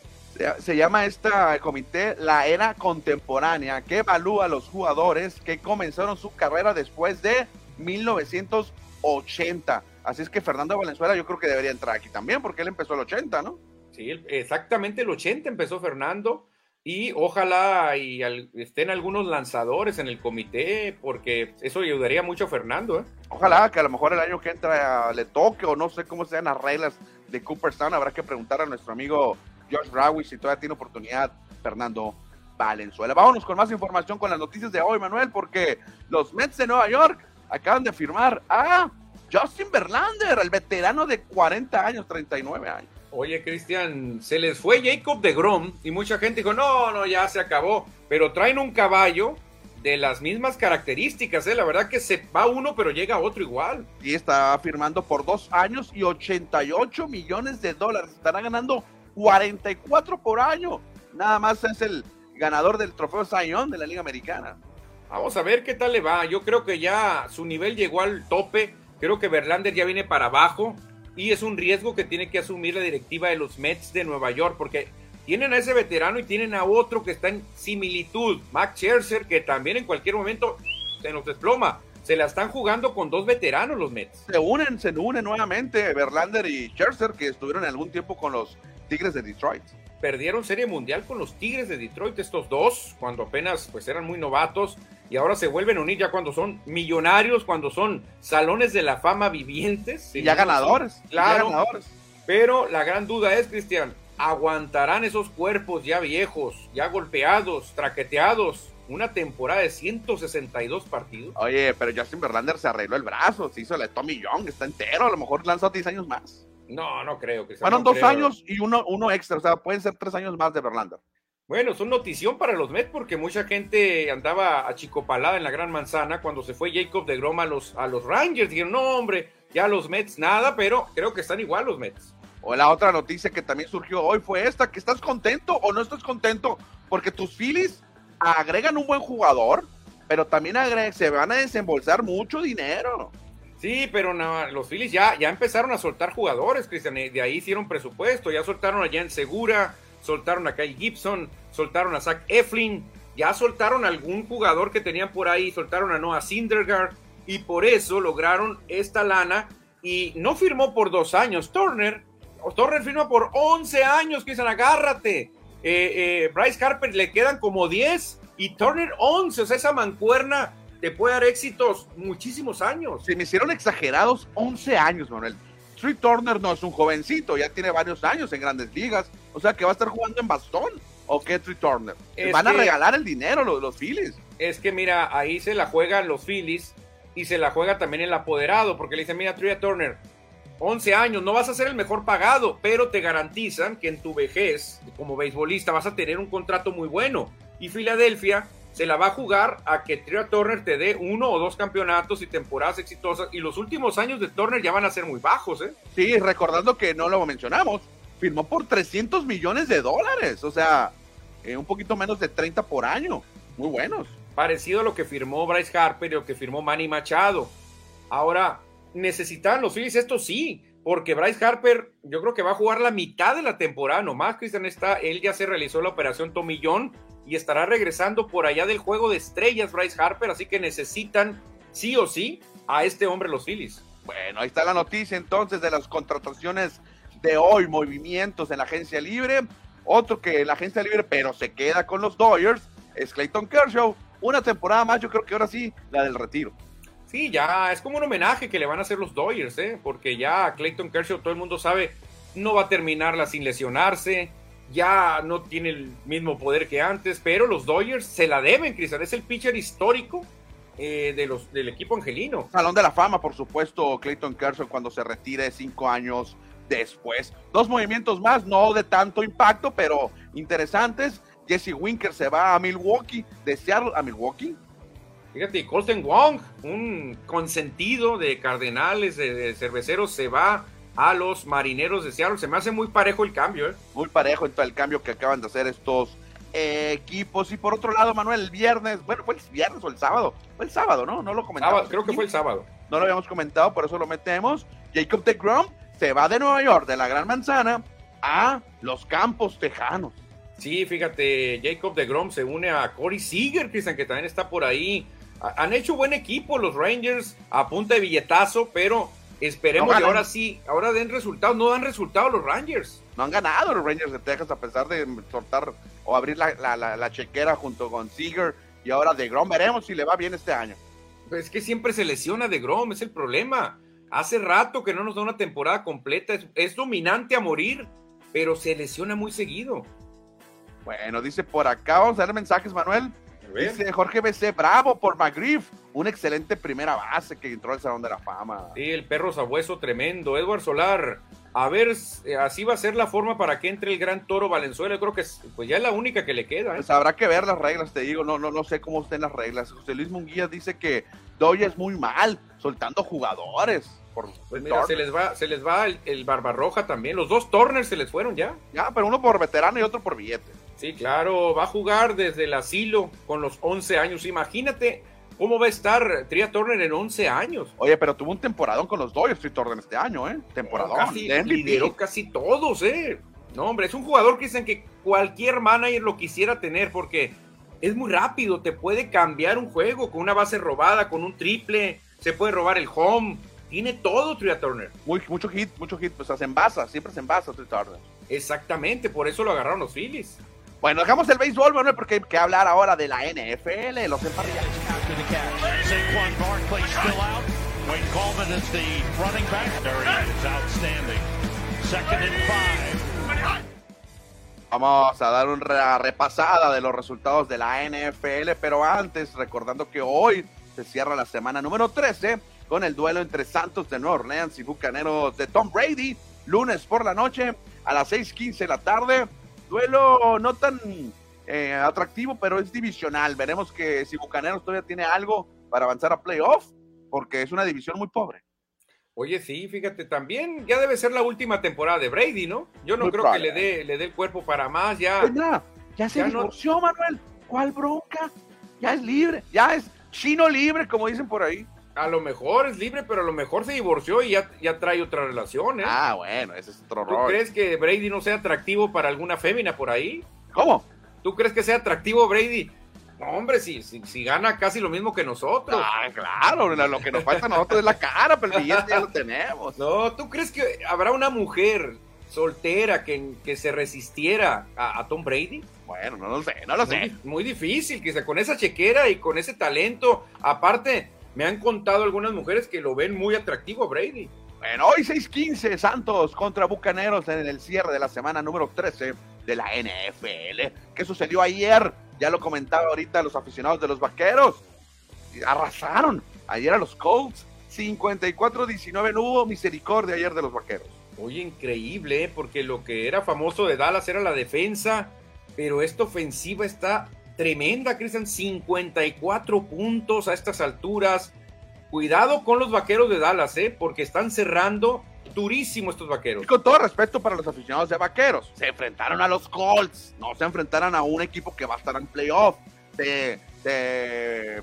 Speaker 1: Se llama este comité la era contemporánea, que evalúa a los jugadores que comenzaron su carrera después de 1980 Así es que Fernando Valenzuela yo creo que debería entrar aquí también, porque él empezó el 80, ¿no?
Speaker 2: Sí, exactamente el 80 empezó Fernando y ojalá y estén algunos lanzadores en el comité, porque eso ayudaría mucho a Fernando. ¿eh?
Speaker 1: Ojalá que a lo mejor el año que entra le toque o no sé cómo sean las reglas de Cooperstown. Habrá que preguntar a nuestro amigo Josh Rawi si todavía tiene oportunidad Fernando Valenzuela. Vámonos con más información con las noticias de hoy, Manuel, porque los Mets de Nueva York acaban de firmar a Justin Verlander, el veterano de 40 años, 39 años.
Speaker 2: Oye, Cristian, se les fue Jacob de Grom y mucha gente dijo, no, no, ya se acabó. Pero traen un caballo de las mismas características, ¿eh? La verdad que se va uno, pero llega otro igual.
Speaker 1: Y está firmando por dos años y 88 millones de dólares. Estará ganando 44 por año. Nada más es el ganador del trofeo Zion de la Liga Americana.
Speaker 2: Vamos a ver qué tal le va. Yo creo que ya su nivel llegó al tope. Creo que Verlander ya viene para abajo. Y es un riesgo que tiene que asumir la directiva de los Mets de Nueva York. Porque tienen a ese veterano y tienen a otro que está en similitud. Max Scherzer, que también en cualquier momento se nos desploma. Se la están jugando con dos veteranos los Mets.
Speaker 1: Se unen, se unen nuevamente Verlander y Scherzer, que estuvieron en algún tiempo con los Tigres de Detroit
Speaker 2: perdieron serie mundial con los Tigres de Detroit, estos dos, cuando apenas pues eran muy novatos y ahora se vuelven a unir ya cuando son millonarios, cuando son salones de la fama vivientes.
Speaker 1: Y ya ganadores.
Speaker 2: Claro. Pero la gran duda es, Cristian, ¿aguantarán esos cuerpos ya viejos, ya golpeados, traqueteados? Una temporada de 162 partidos.
Speaker 1: Oye, pero Justin Verlander se arregló el brazo, se hizo la Tommy Young, está entero, a lo mejor lanzó 10 años más.
Speaker 2: No, no creo que
Speaker 1: sea. Fueron dos años y uno, uno extra, o sea, pueden ser tres años más de Verlander.
Speaker 2: Bueno, es una notición para los Mets porque mucha gente andaba achicopalada en la Gran Manzana cuando se fue Jacob de Groma a los, a los Rangers. Dijeron, no, hombre, ya los Mets nada, pero creo que están igual los Mets.
Speaker 1: O la otra noticia que también surgió hoy fue esta, que estás contento o no estás contento porque tus Phillies agregan un buen jugador, pero también se van a desembolsar mucho dinero.
Speaker 2: Sí, pero los Phillies ya, ya empezaron a soltar jugadores, Cristian. De ahí hicieron presupuesto. Ya soltaron a Jan Segura, soltaron a Kyle Gibson, soltaron a Zach Eflin. Ya soltaron a algún jugador que tenían por ahí. Soltaron a Noah Syndergaard. Y por eso lograron esta lana. Y no firmó por dos años. Turner, Turner firma por 11 años, Cristian. Agárrate. Eh, eh, Bryce Harper le quedan como 10 y Turner 11. O sea, esa mancuerna te puede dar éxitos muchísimos años.
Speaker 1: Se me hicieron exagerados 11 años, Manuel. Street Turner no es un jovencito, ya tiene varios años en grandes ligas. O sea que va a estar jugando en bastón. ¿O Street Turner? Van a regalar el dinero los, los Phillies.
Speaker 2: Es que mira, ahí se la juegan los Phillies y se la juega también el apoderado, porque le dicen, mira, Trey Turner, 11 años, no vas a ser el mejor pagado, pero te garantizan que en tu vejez, como beisbolista, vas a tener un contrato muy bueno. Y Filadelfia se la va a jugar a que Tria Turner te dé uno o dos campeonatos y temporadas exitosas. Y los últimos años de Turner ya van a ser muy bajos, ¿eh?
Speaker 1: Sí, recordando que no lo mencionamos, firmó por 300 millones de dólares, o sea, eh, un poquito menos de 30 por año. Muy buenos.
Speaker 2: Parecido a lo que firmó Bryce Harper y lo que firmó Manny Machado. Ahora, necesitan los Phillies, esto sí, porque Bryce Harper, yo creo que va a jugar la mitad de la temporada nomás. Cristian está, él ya se realizó la operación Tomillón y estará regresando por allá del juego de estrellas Bryce Harper, así que necesitan sí o sí a este hombre los Phillies.
Speaker 1: Bueno, ahí está la noticia entonces de las contrataciones de hoy, movimientos en la agencia libre. Otro que la agencia libre, pero se queda con los Dodgers, es Clayton Kershaw. Una temporada más, yo creo que ahora sí, la del retiro.
Speaker 2: Sí, ya es como un homenaje que le van a hacer los Dodgers, ¿eh? porque ya Clayton Kershaw, todo el mundo sabe, no va a terminarla sin lesionarse ya no tiene el mismo poder que antes, pero los Dodgers se la deben, Cristian. Es el pitcher histórico eh, de los, del equipo angelino.
Speaker 1: Salón de la fama, por supuesto, Clayton Kershaw cuando se retire cinco años después. Dos movimientos más, no de tanto impacto, pero interesantes. Jesse Winker se va a Milwaukee, de Seattle a Milwaukee.
Speaker 2: Fíjate, Colton Wong, un consentido de Cardenales, de cerveceros, se va a los marineros de Seattle. Se me hace muy parejo el cambio, ¿eh?
Speaker 1: Muy parejo el cambio que acaban de hacer estos equipos. Y por otro lado, Manuel, el viernes, bueno, fue el viernes o el sábado. Fue el sábado, ¿no? No lo comentamos.
Speaker 2: creo que fue el sábado.
Speaker 1: No lo habíamos comentado, por eso lo metemos. Jacob de Grom se va de Nueva York, de la Gran Manzana, a los Campos Tejanos.
Speaker 2: Sí, fíjate, Jacob de Grom se une a Corey Seager, Cristian, que también está por ahí. Han hecho buen equipo los Rangers a punta de billetazo, pero Esperemos que ahora sí, ahora den resultados. No dan resultados los Rangers.
Speaker 1: No han ganado los Rangers de Texas a pesar de soltar o abrir la, chequera junto con Seager y ahora de Grom. Veremos si le va bien este año.
Speaker 2: Pues es que siempre se lesiona de Grom, es el problema. Hace rato que no nos da una temporada completa. Es, dominante a morir, pero se lesiona muy seguido.
Speaker 1: Bueno, dice por acá, vamos a ver mensajes, Manuel. Dice Jorge BC, bravo por McGriff, una excelente primera base que entró al Salón de la Fama.
Speaker 2: Sí, el perro sabueso tremendo. Edward Solar, A ver, eh, así va a ser la forma para que entre el gran toro Valenzuela. Yo creo que es, pues ya es la única que le queda. ¿eh?
Speaker 1: Pues habrá que ver las reglas, te digo. No, no, no sé cómo estén las reglas. José Luis Munguía dice que Doya es muy mal, soltando jugadores. Por
Speaker 2: pues mira, se les va, se les va el, el, Barbarroja también. Los dos Turner se les fueron ya.
Speaker 1: Ya, pero uno por veterano y otro por billete.
Speaker 2: Sí, claro, va a jugar desde el asilo con los 11 años. Imagínate cómo va a estar Tria Turner en 11 años.
Speaker 1: Oye, pero tuvo un temporadón con los Dodgers Tria Turner este año, ¿eh? Temporadón.
Speaker 2: casi, lideró casi todos, ¿eh? No, hombre, es un jugador que dicen que cualquier manager lo quisiera tener porque es muy rápido, te puede cambiar un juego con una base robada, con un triple, se puede robar el home, tiene todo Tria Turner.
Speaker 1: Muy, mucho hit, mucho hit, pues se envasa, siempre se envasa Tria Turner.
Speaker 2: Exactamente, por eso lo agarraron los Phillies.
Speaker 1: Bueno, dejamos el béisbol, Manuel, porque hay que hablar ahora de la NFL, los emparrillados. Vamos a dar una repasada de los resultados de la NFL, pero antes recordando que hoy se cierra la semana número 13 con el duelo entre Santos de Nueva Orleans y Bucaneros de Tom Brady, lunes por la noche a las 6:15 de la tarde duelo no tan eh, atractivo, pero es divisional. Veremos que si Bucaneros todavía tiene algo para avanzar a playoff, porque es una división muy pobre.
Speaker 2: Oye, sí, fíjate, también ya debe ser la última temporada de Brady, ¿no? Yo no creo que le dé, le dé el cuerpo para más, ya.
Speaker 1: Pues ya se divorció, Manuel. ¿Cuál bronca? Ya es libre, ya es chino libre, como dicen por ahí.
Speaker 2: A lo mejor es libre, pero a lo mejor se divorció y ya, ya trae otra relación, ¿eh?
Speaker 1: Ah, bueno, ese es otro
Speaker 2: ¿Tú crees que Brady no sea atractivo para alguna fémina por ahí?
Speaker 1: ¿Cómo?
Speaker 2: ¿Tú crees que sea atractivo Brady? No, hombre, si, si, gana casi lo mismo que nosotros.
Speaker 1: Ah, claro, lo que nos falta a nosotros es la cara, pero el billete ya lo tenemos.
Speaker 2: No, ¿tú crees que habrá una mujer soltera que, que se resistiera a, Tom Brady?
Speaker 1: Bueno, no lo sé, no lo sé.
Speaker 2: Muy, muy difícil, que con esa chequera y con ese talento, aparte, me han contado algunas mujeres que lo ven muy atractivo a Brady.
Speaker 1: Bueno, hoy 6-15 Santos contra Bucaneros en el cierre de la semana número 13 de la NFL. ¿Qué sucedió ayer? Ya lo comentaba ahorita los aficionados de los Vaqueros. Arrasaron ayer a los Colts. 54-19 no hubo misericordia ayer de los Vaqueros.
Speaker 2: Oye, increíble, ¿eh? porque lo que era famoso de Dallas era la defensa, pero esta ofensiva está tremenda, Cristian, 54 puntos a estas alturas. Cuidado con los vaqueros de Dallas, ¿eh? porque están cerrando durísimo estos vaqueros.
Speaker 1: Y con todo respeto para los aficionados de vaqueros, se enfrentaron a los Colts, no se enfrentaron a un equipo que va a estar en playoff. Se,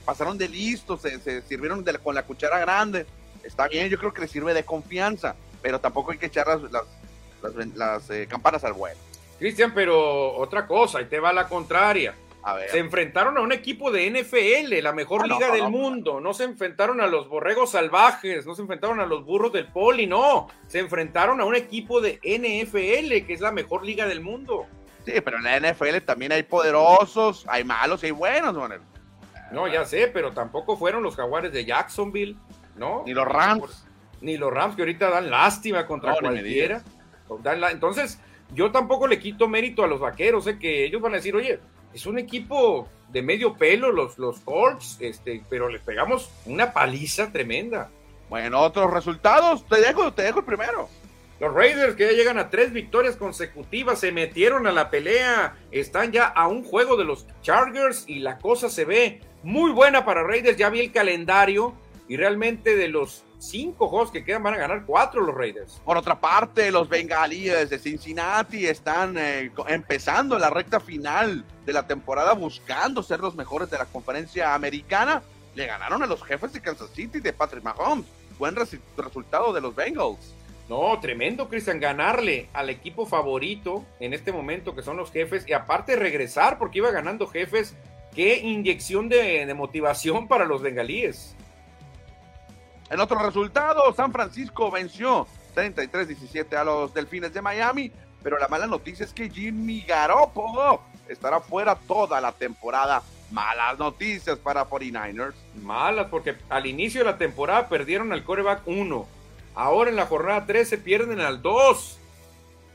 Speaker 1: pasaron de listos, se, sirvieron con la cuchara grande. Está bien, yo creo que les sirve de confianza, pero tampoco hay que echar las, las, eh, campanas al vuelo.
Speaker 2: Cristian, pero otra cosa, y te va la contraria. Se enfrentaron a un equipo de NFL, la mejor ah, liga del mundo. No se enfrentaron a los borregos salvajes, no se enfrentaron a los burros del poli, no. Se enfrentaron a un equipo de NFL, que es la mejor liga del mundo.
Speaker 1: Sí, pero en la NFL también hay poderosos, hay malos y hay buenos, Manuel.
Speaker 2: No, ya sé, pero tampoco fueron los jaguares de Jacksonville, ¿no?
Speaker 1: Ni los Rams.
Speaker 2: Ni los Rams que ahorita dan lástima contra cualquiera. Entonces, yo tampoco le quito mérito a los vaqueros, ¿eh? que ellos van a decir, oye, es un equipo de medio pelo, los, los Colts, este, pero les pegamos una paliza tremenda.
Speaker 1: Bueno, otros resultados, te dejo, te dejo el primero.
Speaker 2: Los Raiders que ya llegan a tres victorias consecutivas, se metieron a la pelea, están ya a un juego de los Chargers y la cosa se ve muy buena para Raiders. Ya vi el calendario y realmente de los cinco juegos que quedan van a ganar cuatro los Raiders.
Speaker 1: Por otra parte, los bengalíes de Cincinnati están eh, empezando la recta final de la temporada buscando ser los mejores de la conferencia americana. Le ganaron a los jefes de Kansas City de Patrick Mahomes. Buen resultado de los Bengals.
Speaker 2: No, tremendo, Cristian, ganarle al equipo favorito en este momento que son los jefes y aparte regresar porque iba ganando jefes. Qué inyección de motivación para los bengalíes.
Speaker 1: En otro resultado, San Francisco venció 33-17 a los Delfines de Miami, pero la mala noticia es que Jimmy Garoppolo estará fuera toda la temporada. Malas noticias para 49ers.
Speaker 2: Malas, porque al inicio de la temporada perdieron al coreback 1. Ahora en la jornada 13 pierden al 2.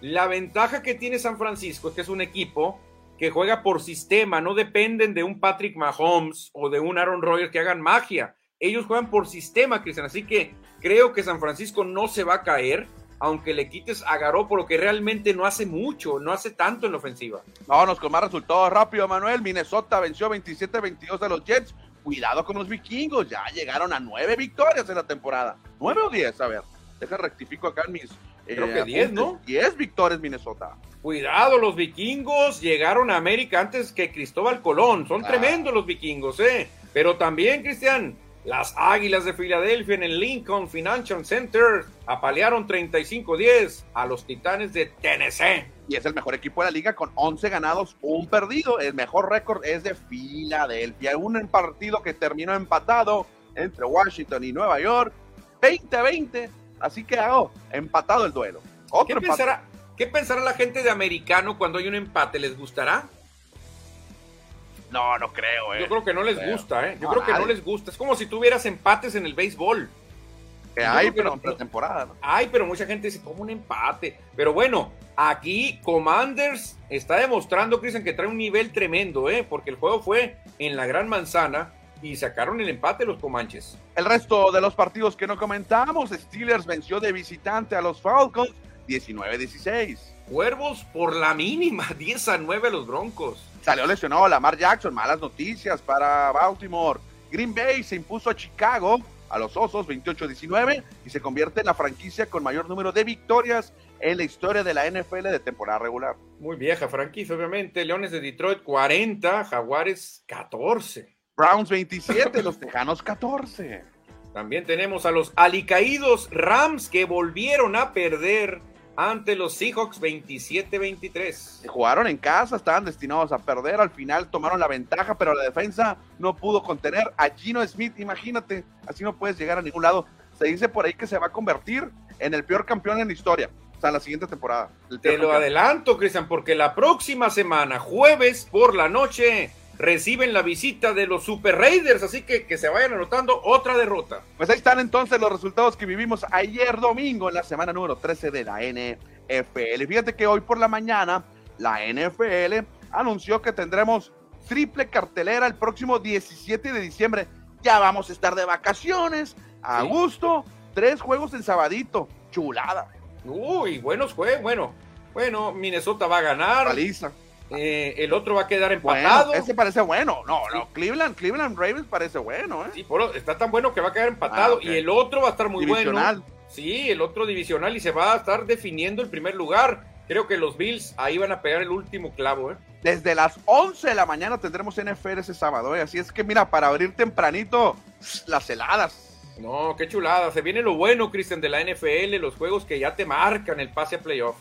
Speaker 2: La ventaja que tiene San Francisco es que es un equipo que juega por sistema, no dependen de un Patrick Mahomes o de un Aaron Rodgers que hagan magia ellos juegan por sistema, Cristian. Así que creo que San Francisco no se va a caer. aunque le quites a Garoppolo, que realmente no hace mucho, no hace tanto en la ofensiva.
Speaker 1: Vámonos con más resultados rápido, Manuel. Minnesota venció 27-22 a los Jets. Cuidado con los vikingos, ya llegaron a nueve victorias en la temporada. ¿Nueve o diez? A ver, deja rectifico acá en mis.
Speaker 2: Creo que diez, ¿no?
Speaker 1: Diez victorias, Minnesota.
Speaker 2: Cuidado, los vikingos llegaron a América antes que Cristóbal Colón. Son
Speaker 1: Ah.
Speaker 2: tremendos los vikingos, ¿eh? Pero también, Cristian, las Águilas de Filadelfia en el Lincoln Financial Center apalearon 35-10 a los Titanes de Tennessee.
Speaker 1: Y es el mejor equipo de la liga con 11 ganados, un perdido. El mejor récord es de Filadelfia. Un partido que terminó empatado entre Washington y Nueva York. 20-20. Así que hago empatado el duelo.
Speaker 2: ¿Qué
Speaker 1: Otro
Speaker 2: pensará, ¿Qué pensará la gente de americano cuando hay un empate? ¿Les gustará?
Speaker 1: No, no creo, eh.
Speaker 2: Yo creo que no les
Speaker 1: Creo.
Speaker 2: gusta, ¿eh? Yo
Speaker 1: No,
Speaker 2: creo que no les gusta. Es como si tuvieras empates en el béisbol.
Speaker 1: que hay,
Speaker 2: que
Speaker 1: pero
Speaker 2: no.
Speaker 1: en pretemporada, ¿no?
Speaker 2: Ay, pero mucha gente dice, como un empate. Pero bueno, aquí Commanders está demostrando, Cristian, que trae un nivel tremendo, ¿eh? Porque el juego fue en la Gran Manzana y sacaron el empate los Comanches.
Speaker 1: El resto de los partidos que no comentamos, Steelers venció de visitante a los Falcons 19-16.
Speaker 2: Cuervos por la mínima, 10 a 9 a los Broncos.
Speaker 1: Salió lesionado Lamar Jackson, malas noticias para Baltimore. Green Bay se impuso a Chicago, a los Osos 28-19 y se convierte en la franquicia con mayor número de victorias en la historia de la NFL de temporada regular.
Speaker 2: Muy vieja franquicia, obviamente. Leones de Detroit 40, Jaguares 14.
Speaker 1: Browns 27, los Tejanos 14.
Speaker 2: También tenemos a los alicaídos Rams que volvieron a perder ante los Seahawks 27-23.
Speaker 1: Jugaron en casa, estaban destinados a perder, al final tomaron la ventaja, pero la defensa no pudo contener a Gino Smith, imagínate, así no puedes llegar a ningún lado. Se dice por ahí que se va a convertir en el peor campeón en la historia, o sea, la siguiente temporada.
Speaker 2: Te lo
Speaker 1: campeón.
Speaker 2: adelanto, Cristian, porque la próxima semana, jueves por la noche, reciben la visita de los Super Raiders, así que que se vayan anotando otra derrota.
Speaker 1: Pues ahí están entonces los resultados que vivimos ayer domingo en la semana número 13 de la NFL. Fíjate que hoy por la mañana la NFL anunció que tendremos triple cartelera el próximo 17 de diciembre. Ya vamos a estar de vacaciones, a
Speaker 2: Sí.
Speaker 1: gusto, tres juegos en sabadito, chulada,
Speaker 2: Uy, buenos juegos, bueno, bueno, Minnesota va a ganar,
Speaker 1: paliza.
Speaker 2: Eh, el otro va a quedar
Speaker 1: Bueno,
Speaker 2: empatado.
Speaker 1: ese parece bueno. No,
Speaker 2: Sí.
Speaker 1: no, Cleveland, Cleveland Ravens parece bueno, ¿eh?
Speaker 2: Sí, por- está tan bueno que va a quedar empatado
Speaker 1: Ah,
Speaker 2: y el otro va a estar muy
Speaker 1: Divisional.
Speaker 2: bueno. Sí, el otro divisional y se va a estar definiendo el primer lugar. Creo que los Bills ahí van a pegar el último clavo, ¿eh?
Speaker 1: Desde las 11 de la mañana tendremos NFL ese sábado, ¿eh? Así es que mira, para abrir tempranito, las heladas.
Speaker 2: No, qué chulada. Se viene lo bueno, Cristian, de la NFL, los juegos que ya te marcan el pase a playoff.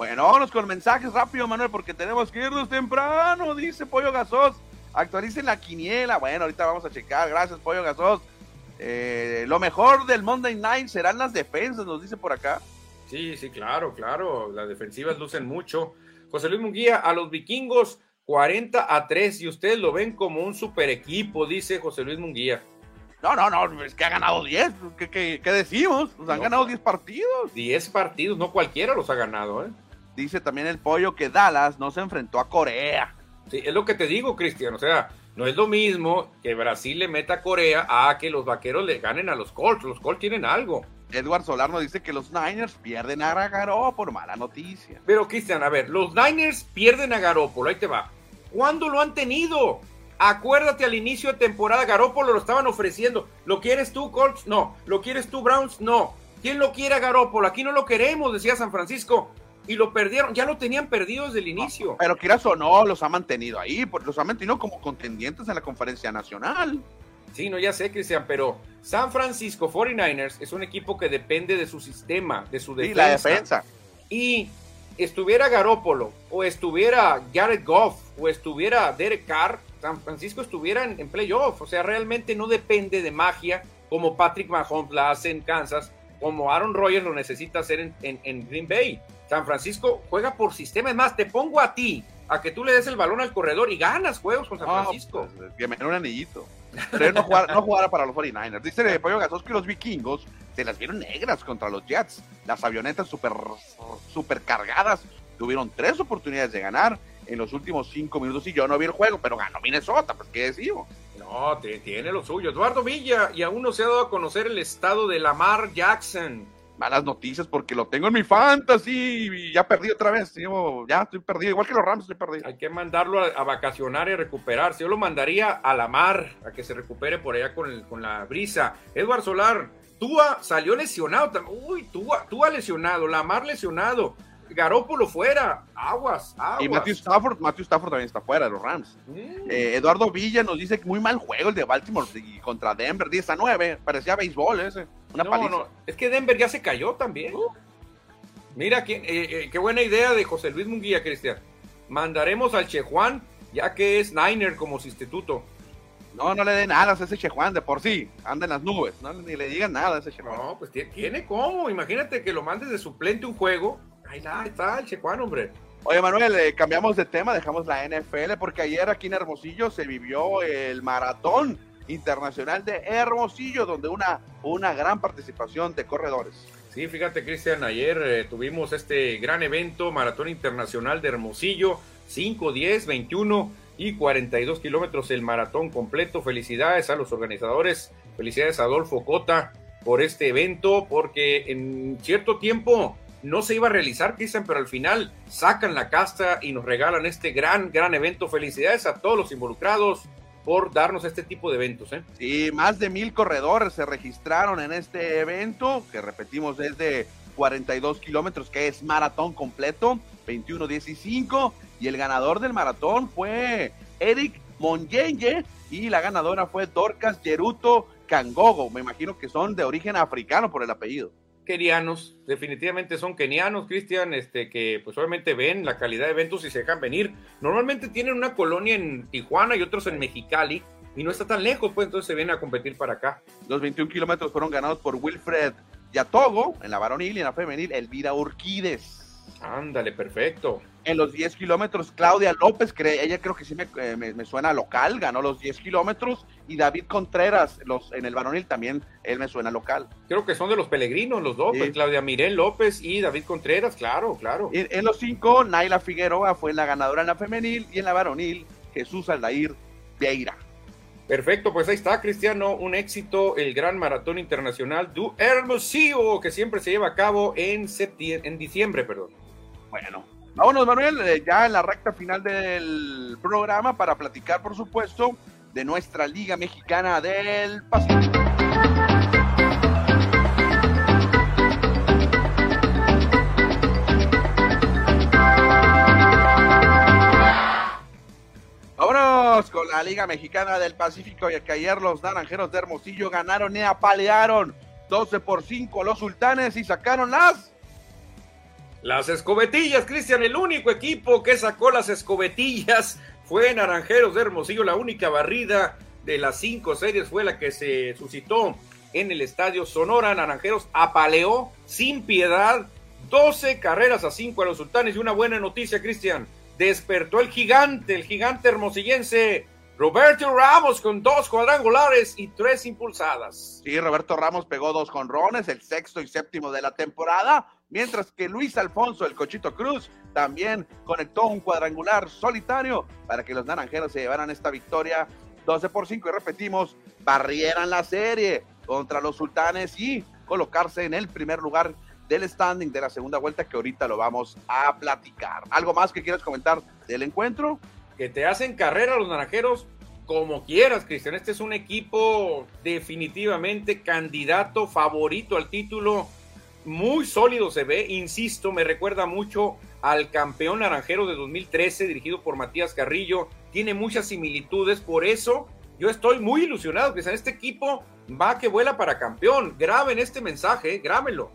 Speaker 1: Bueno, vámonos con mensajes rápido, Manuel, porque tenemos que irnos temprano, dice Pollo Gasos. Actualicen la quiniela. Bueno, ahorita vamos a checar. Gracias, Pollo Gasos. Eh, lo mejor del Monday Night serán las defensas, nos dice por acá.
Speaker 2: Sí, sí, claro, claro. Las defensivas lucen mucho. José Luis Munguía, a los vikingos 40 a 3 y ustedes lo ven como un super equipo, dice José Luis Munguía.
Speaker 1: No, no, no, es que ha ganado 10. ¿Qué, qué- qué decimos? Pues han
Speaker 2: No.
Speaker 1: ganado 10 partidos.
Speaker 2: 10 partidos, no cualquiera los ha ganado, ¿eh?
Speaker 1: Dice también el Pollo que Dallas no se enfrentó a Corea.
Speaker 2: Sí, es lo que te digo, Cristian. O sea, no es lo mismo que Brasil le meta a Corea a que los vaqueros le ganen a los Colts. Los Colts tienen algo.
Speaker 1: Edward Solar nos dice que los Niners pierden a Garoppolo por mala noticia.
Speaker 2: Pero, Cristian, a ver, los Niners pierden a Garópolo. Ahí te va. ¿Cuándo lo han tenido? Acuérdate al inicio de temporada, Garópolo lo estaban ofreciendo. ¿Lo quieres tú, Colts? No. ¿Lo quieres tú, Browns? No. ¿Quién lo quiere a Garópolo? Aquí no lo queremos, decía San Francisco. Y lo perdieron, ya lo tenían perdido desde el inicio.
Speaker 1: Pero quieras o no, los ha mantenido ahí, porque los ha mantenido como contendientes en la conferencia nacional.
Speaker 2: Sí, no, ya sé, Cristian, pero San Francisco 49ers es un equipo que depende de su sistema, de su
Speaker 1: Sí,
Speaker 2: defensa.
Speaker 1: la defensa.
Speaker 2: Y estuviera Garópolo, o estuviera Jared Goff, o estuviera Derek Carr, San Francisco estuviera en, en playoff. O sea, realmente no depende de magia como Patrick Mahomes la hace en Kansas, como Aaron Rodgers lo necesita hacer en, en- en Green Bay. San Francisco juega por sistema. Es más, te pongo a ti a que tú le des el balón al corredor y ganas juegos con San
Speaker 1: No,
Speaker 2: Francisco.
Speaker 1: pues, que me den un anillito. Pero no jugara, no jugara para los 49ers. Dice de Pollo Gasos que los vikingos se las vieron negras contra los Jets. Las avionetas super, super cargadas tuvieron tres oportunidades de ganar en los últimos cinco minutos y yo no vi el juego, pero ganó Minnesota, pues qué decimos.
Speaker 2: No, te- tiene lo suyo. Eduardo Villa, y aún no se ha dado a conocer el estado de Lamar Jackson.
Speaker 1: Malas noticias porque lo tengo en mi fantasy y ya perdí otra vez. ya estoy perdido, igual que los Rams estoy perdido.
Speaker 2: Hay que mandarlo a, vacacionar y recuperarse. Yo lo mandaría a la mar, a que se recupere por allá con, con la brisa. Edward Solar, Tua salió lesionado. Uy, Tua, Tua lesionado, la mar lesionado. Garópolo fuera, aguas, aguas.
Speaker 1: Y Matthew Stafford, Matthew Stafford también está fuera de los Rams. Mm. Eh, Eduardo Villa nos dice que muy mal juego el de Baltimore contra Denver, 10 a 9, parecía béisbol ese, una no, No,
Speaker 2: es que Denver ya se cayó también. Uh. Mira, qué, eh, eh, qué buena idea de José Luis Munguía, Cristian. Mandaremos al Che Juan, ya que es Niner como sustituto.
Speaker 1: No, no le den nada a ese Chejuan de por sí. Anda en las nubes. No, ni le digan nada a ese Chejuan.
Speaker 2: No, pues tiene cómo. Imagínate que lo mandes de suplente un juego Ahí está, el Checuán, hombre.
Speaker 1: Oye, Manuel, eh, cambiamos de tema, dejamos la NFL porque ayer aquí en Hermosillo se vivió el maratón internacional de Hermosillo, donde una, una gran participación de corredores.
Speaker 2: Sí, fíjate, Cristian, ayer eh, tuvimos este gran evento, Maratón Internacional de Hermosillo, 5, 10, 21 y 42 kilómetros el maratón completo. Felicidades a los organizadores, felicidades a Adolfo Cota por este evento, porque en cierto tiempo no se iba a realizar, Cristian, pero al final sacan la casta y nos regalan este gran, gran evento. Felicidades a todos los involucrados por darnos este tipo de eventos. ¿eh?
Speaker 1: Sí, más de mil corredores se registraron en este evento, que repetimos es de 42 kilómetros, que es maratón completo, 21-15, y el ganador del maratón fue Eric Monyenye, y la ganadora fue Dorcas Yeruto Kangogo, me imagino que son de origen africano por el apellido
Speaker 2: kenianos, definitivamente son kenianos, Cristian, este, que pues obviamente ven la calidad de eventos y se dejan venir. Normalmente tienen una colonia en Tijuana y otros en Mexicali, y no está tan lejos, pues entonces se vienen a competir para acá.
Speaker 1: Los 21 kilómetros fueron ganados por Wilfred Yatogo en la varonil y en la femenil Elvira Urquides.
Speaker 2: Ándale, perfecto.
Speaker 1: En los 10 kilómetros, Claudia López, ella creo que sí eh, me, suena local, ganó los 10 kilómetros. Y David Contreras, los, en el varonil también, él me suena local.
Speaker 2: Creo que son de los peregrinos los dos, pues, Claudia Mirel López y David Contreras, claro, claro.
Speaker 1: En, los 5, Naila Figueroa fue la ganadora en la femenil y en la varonil, Jesús Aldair Vieira.
Speaker 2: Perfecto, pues ahí está, Cristiano, un éxito, el Gran Maratón Internacional du Hermosillo, que siempre se lleva a cabo en, en diciembre, perdón.
Speaker 1: Bueno, vámonos Manuel, eh, ya en la recta final del programa para platicar, por supuesto, de nuestra Liga Mexicana del Pacífico. Vámonos con la Liga Mexicana del Pacífico, y que ayer los naranjeros de Hermosillo ganaron y apalearon 12 por 5 los sultanes y sacaron las
Speaker 2: las escobetillas, Cristian, el único equipo que sacó las escobetillas fue Naranjeros de Hermosillo. La única barrida de las cinco series fue la que se suscitó en el estadio Sonora. Naranjeros apaleó sin piedad 12 carreras a 5 a los sultanes. Y una buena noticia, Cristian. Despertó el gigante, el gigante hermosillense Roberto Ramos con dos cuadrangulares y tres impulsadas.
Speaker 1: Sí, Roberto Ramos pegó dos jonrones, el sexto y séptimo de la temporada mientras que Luis Alfonso, el Cochito Cruz, también conectó un cuadrangular solitario para que los naranjeros se llevaran esta victoria 12 por 5 y repetimos, barrieran la serie contra los sultanes y colocarse en el primer lugar del standing de la segunda vuelta que ahorita lo vamos a platicar. ¿Algo más que quieras comentar del encuentro?
Speaker 2: Que te hacen carrera los naranjeros como quieras, Cristian. Este es un equipo definitivamente candidato favorito al título muy sólido se ve, insisto, me recuerda mucho al campeón naranjero de 2013 dirigido por Matías Carrillo, tiene muchas similitudes, por eso yo estoy muy ilusionado que este equipo va que vuela para campeón. Graben este mensaje, grábenlo.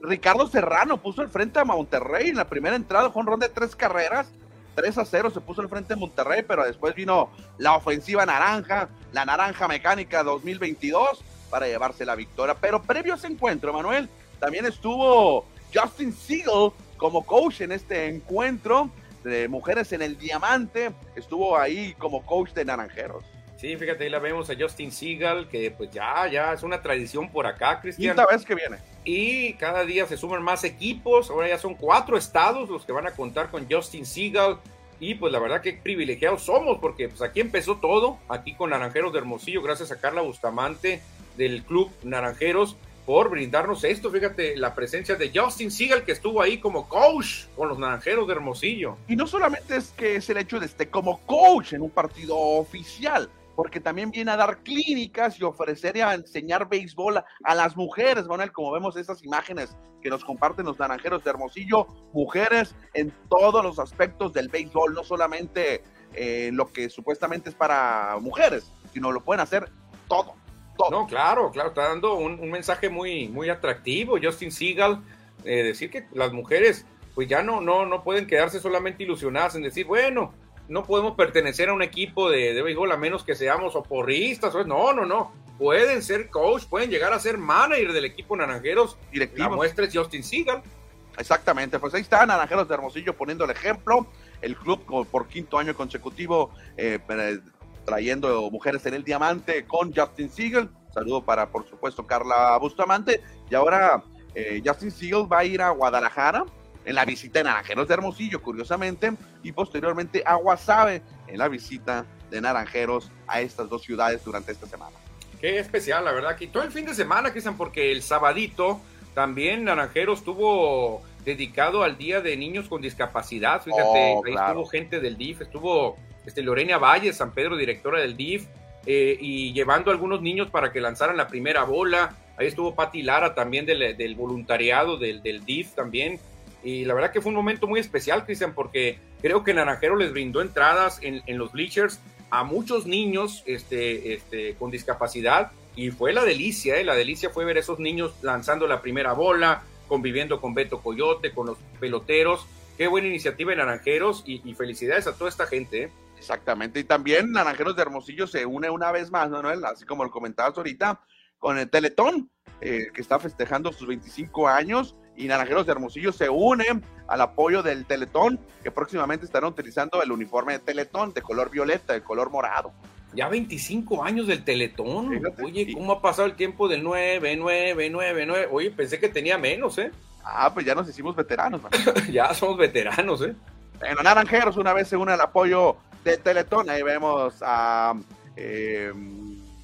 Speaker 1: Ricardo Serrano puso el frente a Monterrey en la primera entrada, fue un ron de tres carreras, 3 a 0 se puso el frente a Monterrey, pero después vino la ofensiva naranja, la naranja mecánica 2022 para llevarse la victoria. Pero previo a ese encuentro, Manuel, también estuvo Justin Siegel como coach en este encuentro de Mujeres en el Diamante. Estuvo ahí como coach de Naranjeros.
Speaker 2: Sí, fíjate, ahí la vemos a Justin Siegel, que pues ya, ya es una tradición por acá, Cristian.
Speaker 1: Quinta vez que viene.
Speaker 2: Y cada día se suman más equipos, ahora ya son cuatro estados los que van a contar con Justin Siegel. Y pues la verdad que privilegiados somos, porque pues aquí empezó todo, aquí con Naranjeros de Hermosillo, gracias a Carla Bustamante del Club Naranjeros por brindarnos esto. Fíjate, la presencia de Justin Siegel, que estuvo ahí como coach con los naranjeros de Hermosillo.
Speaker 1: Y no solamente es que es el hecho de estar como coach en un partido oficial, porque también viene a dar clínicas y ofrecer y a enseñar béisbol a, las mujeres, Manuel, como vemos esas imágenes que nos comparten los naranjeros de Hermosillo, mujeres en todos los aspectos del béisbol, no solamente eh, lo que supuestamente es para mujeres, sino lo pueden hacer todo.
Speaker 2: No, claro, claro, está dando un, mensaje muy, muy atractivo. Justin Seagal, eh, decir que las mujeres pues ya no, no, no pueden quedarse solamente ilusionadas en decir, bueno, no podemos pertenecer a un equipo de, de béisbol a menos que seamos oporristas. No, no, no. Pueden ser coach, pueden llegar a ser manager del equipo Naranjeros.
Speaker 1: Directivo.
Speaker 2: La muestra es Justin Seagal.
Speaker 1: Exactamente, pues ahí está Naranjeros de Hermosillo poniendo el ejemplo. El club por quinto año consecutivo eh, trayendo mujeres en el diamante con Justin Siegel. Saludo para, por supuesto, Carla Bustamante. Y ahora eh, Justin Siegel va a ir a Guadalajara en la visita de Naranjeros de Hermosillo, curiosamente, y posteriormente a Guasave en la visita de Naranjeros a estas dos ciudades durante esta semana.
Speaker 2: Qué especial, la verdad, que todo el fin de semana, Cristian, porque el sabadito también Naranjeros estuvo dedicado al Día de Niños con Discapacidad. Fíjate, oh, ahí estuvo gente del DIF, estuvo este, Lorena Valle, San Pedro, directora del DIF, eh, y llevando a algunos niños para que lanzaran la primera bola. Ahí estuvo Pati Lara también del, voluntariado del, DIF también. Y la verdad que fue un momento muy especial, Cristian, porque creo que Naranjero les brindó entradas en, los bleachers a muchos niños este, este, con discapacidad y fue la delicia, ¿eh? la delicia fue ver a esos niños lanzando la primera bola, conviviendo con Beto Coyote, con los peloteros. Qué buena iniciativa en Naranjeros y, felicidades a toda esta gente. ¿eh?
Speaker 1: Exactamente, y también Naranjeros de Hermosillo se une una vez más, Manuel, así como lo comentabas ahorita, con el Teletón, eh, que está festejando sus 25 años y Naranjeros de Hermosillo se unen al apoyo del Teletón, que próximamente estarán utilizando el uniforme de Teletón de color violeta, de color morado.
Speaker 2: Ya 25 años del Teletón. Oye, ¿cómo ha pasado el tiempo del 9, 9, 9, 9? Oye, pensé que tenía menos, ¿eh?
Speaker 1: Ah, pues ya nos hicimos veteranos.
Speaker 2: ya somos veteranos, ¿eh?
Speaker 1: Bueno, Naranjeros una vez se une al apoyo del Teletón. Ahí vemos a, eh,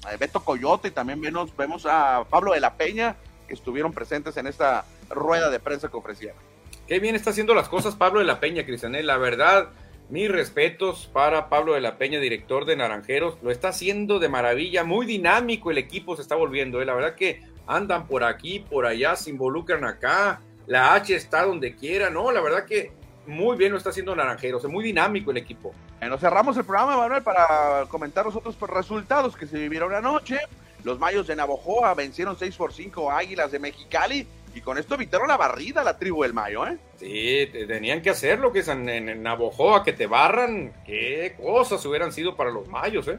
Speaker 1: a Beto Coyote y también vemos, vemos a Pablo de la Peña, que estuvieron presentes en esta rueda de prensa que ofrecieron.
Speaker 2: Qué bien está haciendo las cosas Pablo de la Peña, Cristianel. La verdad, mis respetos para Pablo de la Peña, director de Naranjeros. Lo está haciendo de maravilla, muy dinámico el equipo se está volviendo. ¿eh? La verdad que andan por aquí, por allá, se involucran acá. La H está donde quiera, ¿no? La verdad que muy bien lo está haciendo Naranjeros, es muy dinámico el equipo.
Speaker 1: Bueno, cerramos el programa, Manuel, para comentar los otros resultados que se vivieron anoche. Los Mayos de Navojoa vencieron 6 por 5 Águilas de Mexicali y con esto evitaron la barrida la tribu del Mayo, ¿eh?
Speaker 2: Sí, tenían que hacerlo, que en, en, Navojoa, que te barran. Qué cosas hubieran sido para los Mayos, ¿eh?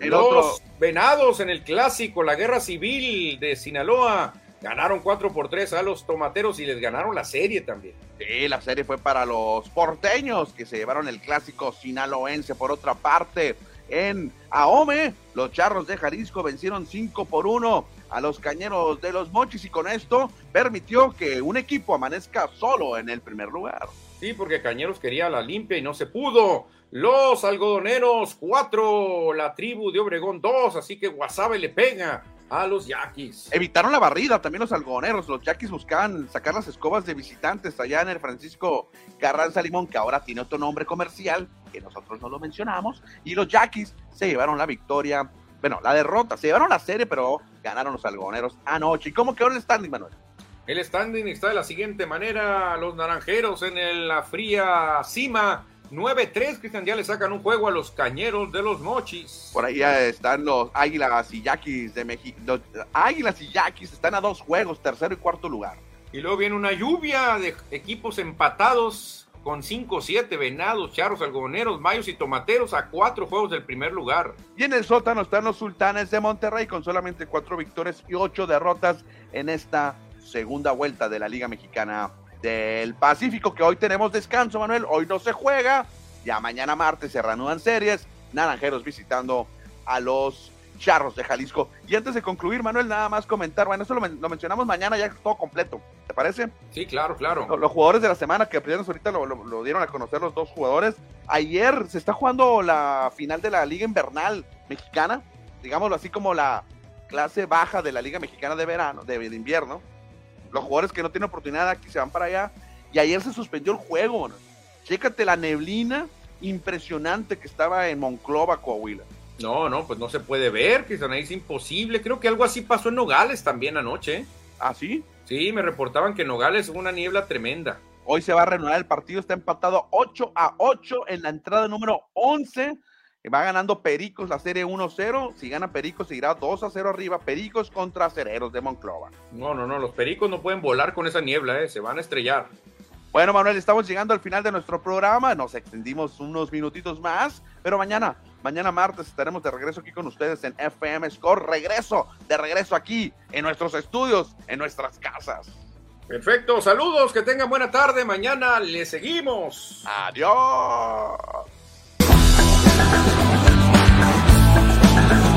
Speaker 2: los Venados en el clásico, la guerra civil de Sinaloa, ganaron 4 por 3 a los tomateros y les ganaron la serie también.
Speaker 1: Sí, la serie fue para los porteños que se llevaron el clásico sinaloense por otra parte en Ahome. Los Charros de Jalisco vencieron 5 por 1 a los Cañeros de los Mochis y con esto permitió que un equipo amanezca solo en el primer lugar.
Speaker 2: Sí, porque Cañeros quería la limpia y no se pudo. Los algodoneros 4, la tribu de Obregón 2, así que Guasave le pega a los Yaquis.
Speaker 1: Evitaron la barrida también los algodoneros. Los Yaquis buscaban sacar las escobas de visitantes allá en el Francisco Carranza Limón, que ahora tiene otro nombre comercial, que nosotros no lo mencionamos. Y los Yaquis se llevaron la victoria, bueno, la derrota. Se llevaron la serie, pero ganaron los algodoneros anoche. ¿Y cómo quedó el standing, Manuel?
Speaker 2: El standing está de la siguiente manera: los naranjeros en la fría cima 9-3, Cristian, ya le sacan un juego a los cañeros de los mochis.
Speaker 1: Por ahí ya están los Águilas y Yaquis de México. Los Águilas y Yaquis están a dos juegos, tercero y cuarto lugar.
Speaker 2: Y luego viene una lluvia de equipos empatados con 5-7, Venados, Charros, Algodoneros, Mayos y Tomateros a cuatro juegos del primer lugar.
Speaker 1: Y en el sótano están los Sultanes de Monterrey con solamente cuatro victorias y ocho derrotas en esta segunda vuelta de la Liga Mexicana del Pacífico, que hoy tenemos descanso, Manuel. Hoy no se juega. Ya mañana martes se reanudan series. Naranjeros visitando a los Charros de Jalisco. Y antes de concluir, Manuel, nada más comentar. Bueno, eso lo, mencionamos mañana ya todo completo. ¿Te parece?
Speaker 2: Sí, claro, claro.
Speaker 1: Los, jugadores de la semana que apenas ahorita lo, dieron a conocer los dos jugadores. Ayer se está jugando la final de la Liga Invernal Mexicana. Digámoslo así como la clase baja de la Liga Mexicana de Verano, de, de invierno. Los jugadores que no tienen oportunidad aquí se van para allá. Y ayer se suspendió el juego. ¿no? Chécate la neblina impresionante que estaba en Monclova, Coahuila.
Speaker 2: No, no, pues no se puede ver, Cristian, ahí es imposible. Creo que algo así pasó en Nogales también anoche.
Speaker 1: ¿Ah, sí?
Speaker 2: Sí, me reportaban que en Nogales hubo una niebla tremenda.
Speaker 1: Hoy se va a reanudar el partido, está empatado 8 a 8 en la entrada número 11. Va ganando Pericos la serie 1-0. Si gana Pericos, seguirá 2 a 0 arriba. Pericos contra Cereros de Monclova.
Speaker 2: No, no, no, los Pericos no pueden volar con esa niebla, ¿eh? se van a estrellar.
Speaker 1: Bueno, Manuel, estamos llegando al final de nuestro programa. Nos extendimos unos minutitos más, pero mañana, mañana martes estaremos de regreso aquí con ustedes en FM Score. Regreso, de regreso aquí en nuestros estudios, en nuestras casas.
Speaker 2: Perfecto, saludos, que tengan buena tarde. Mañana le seguimos.
Speaker 1: Adiós. Thank you.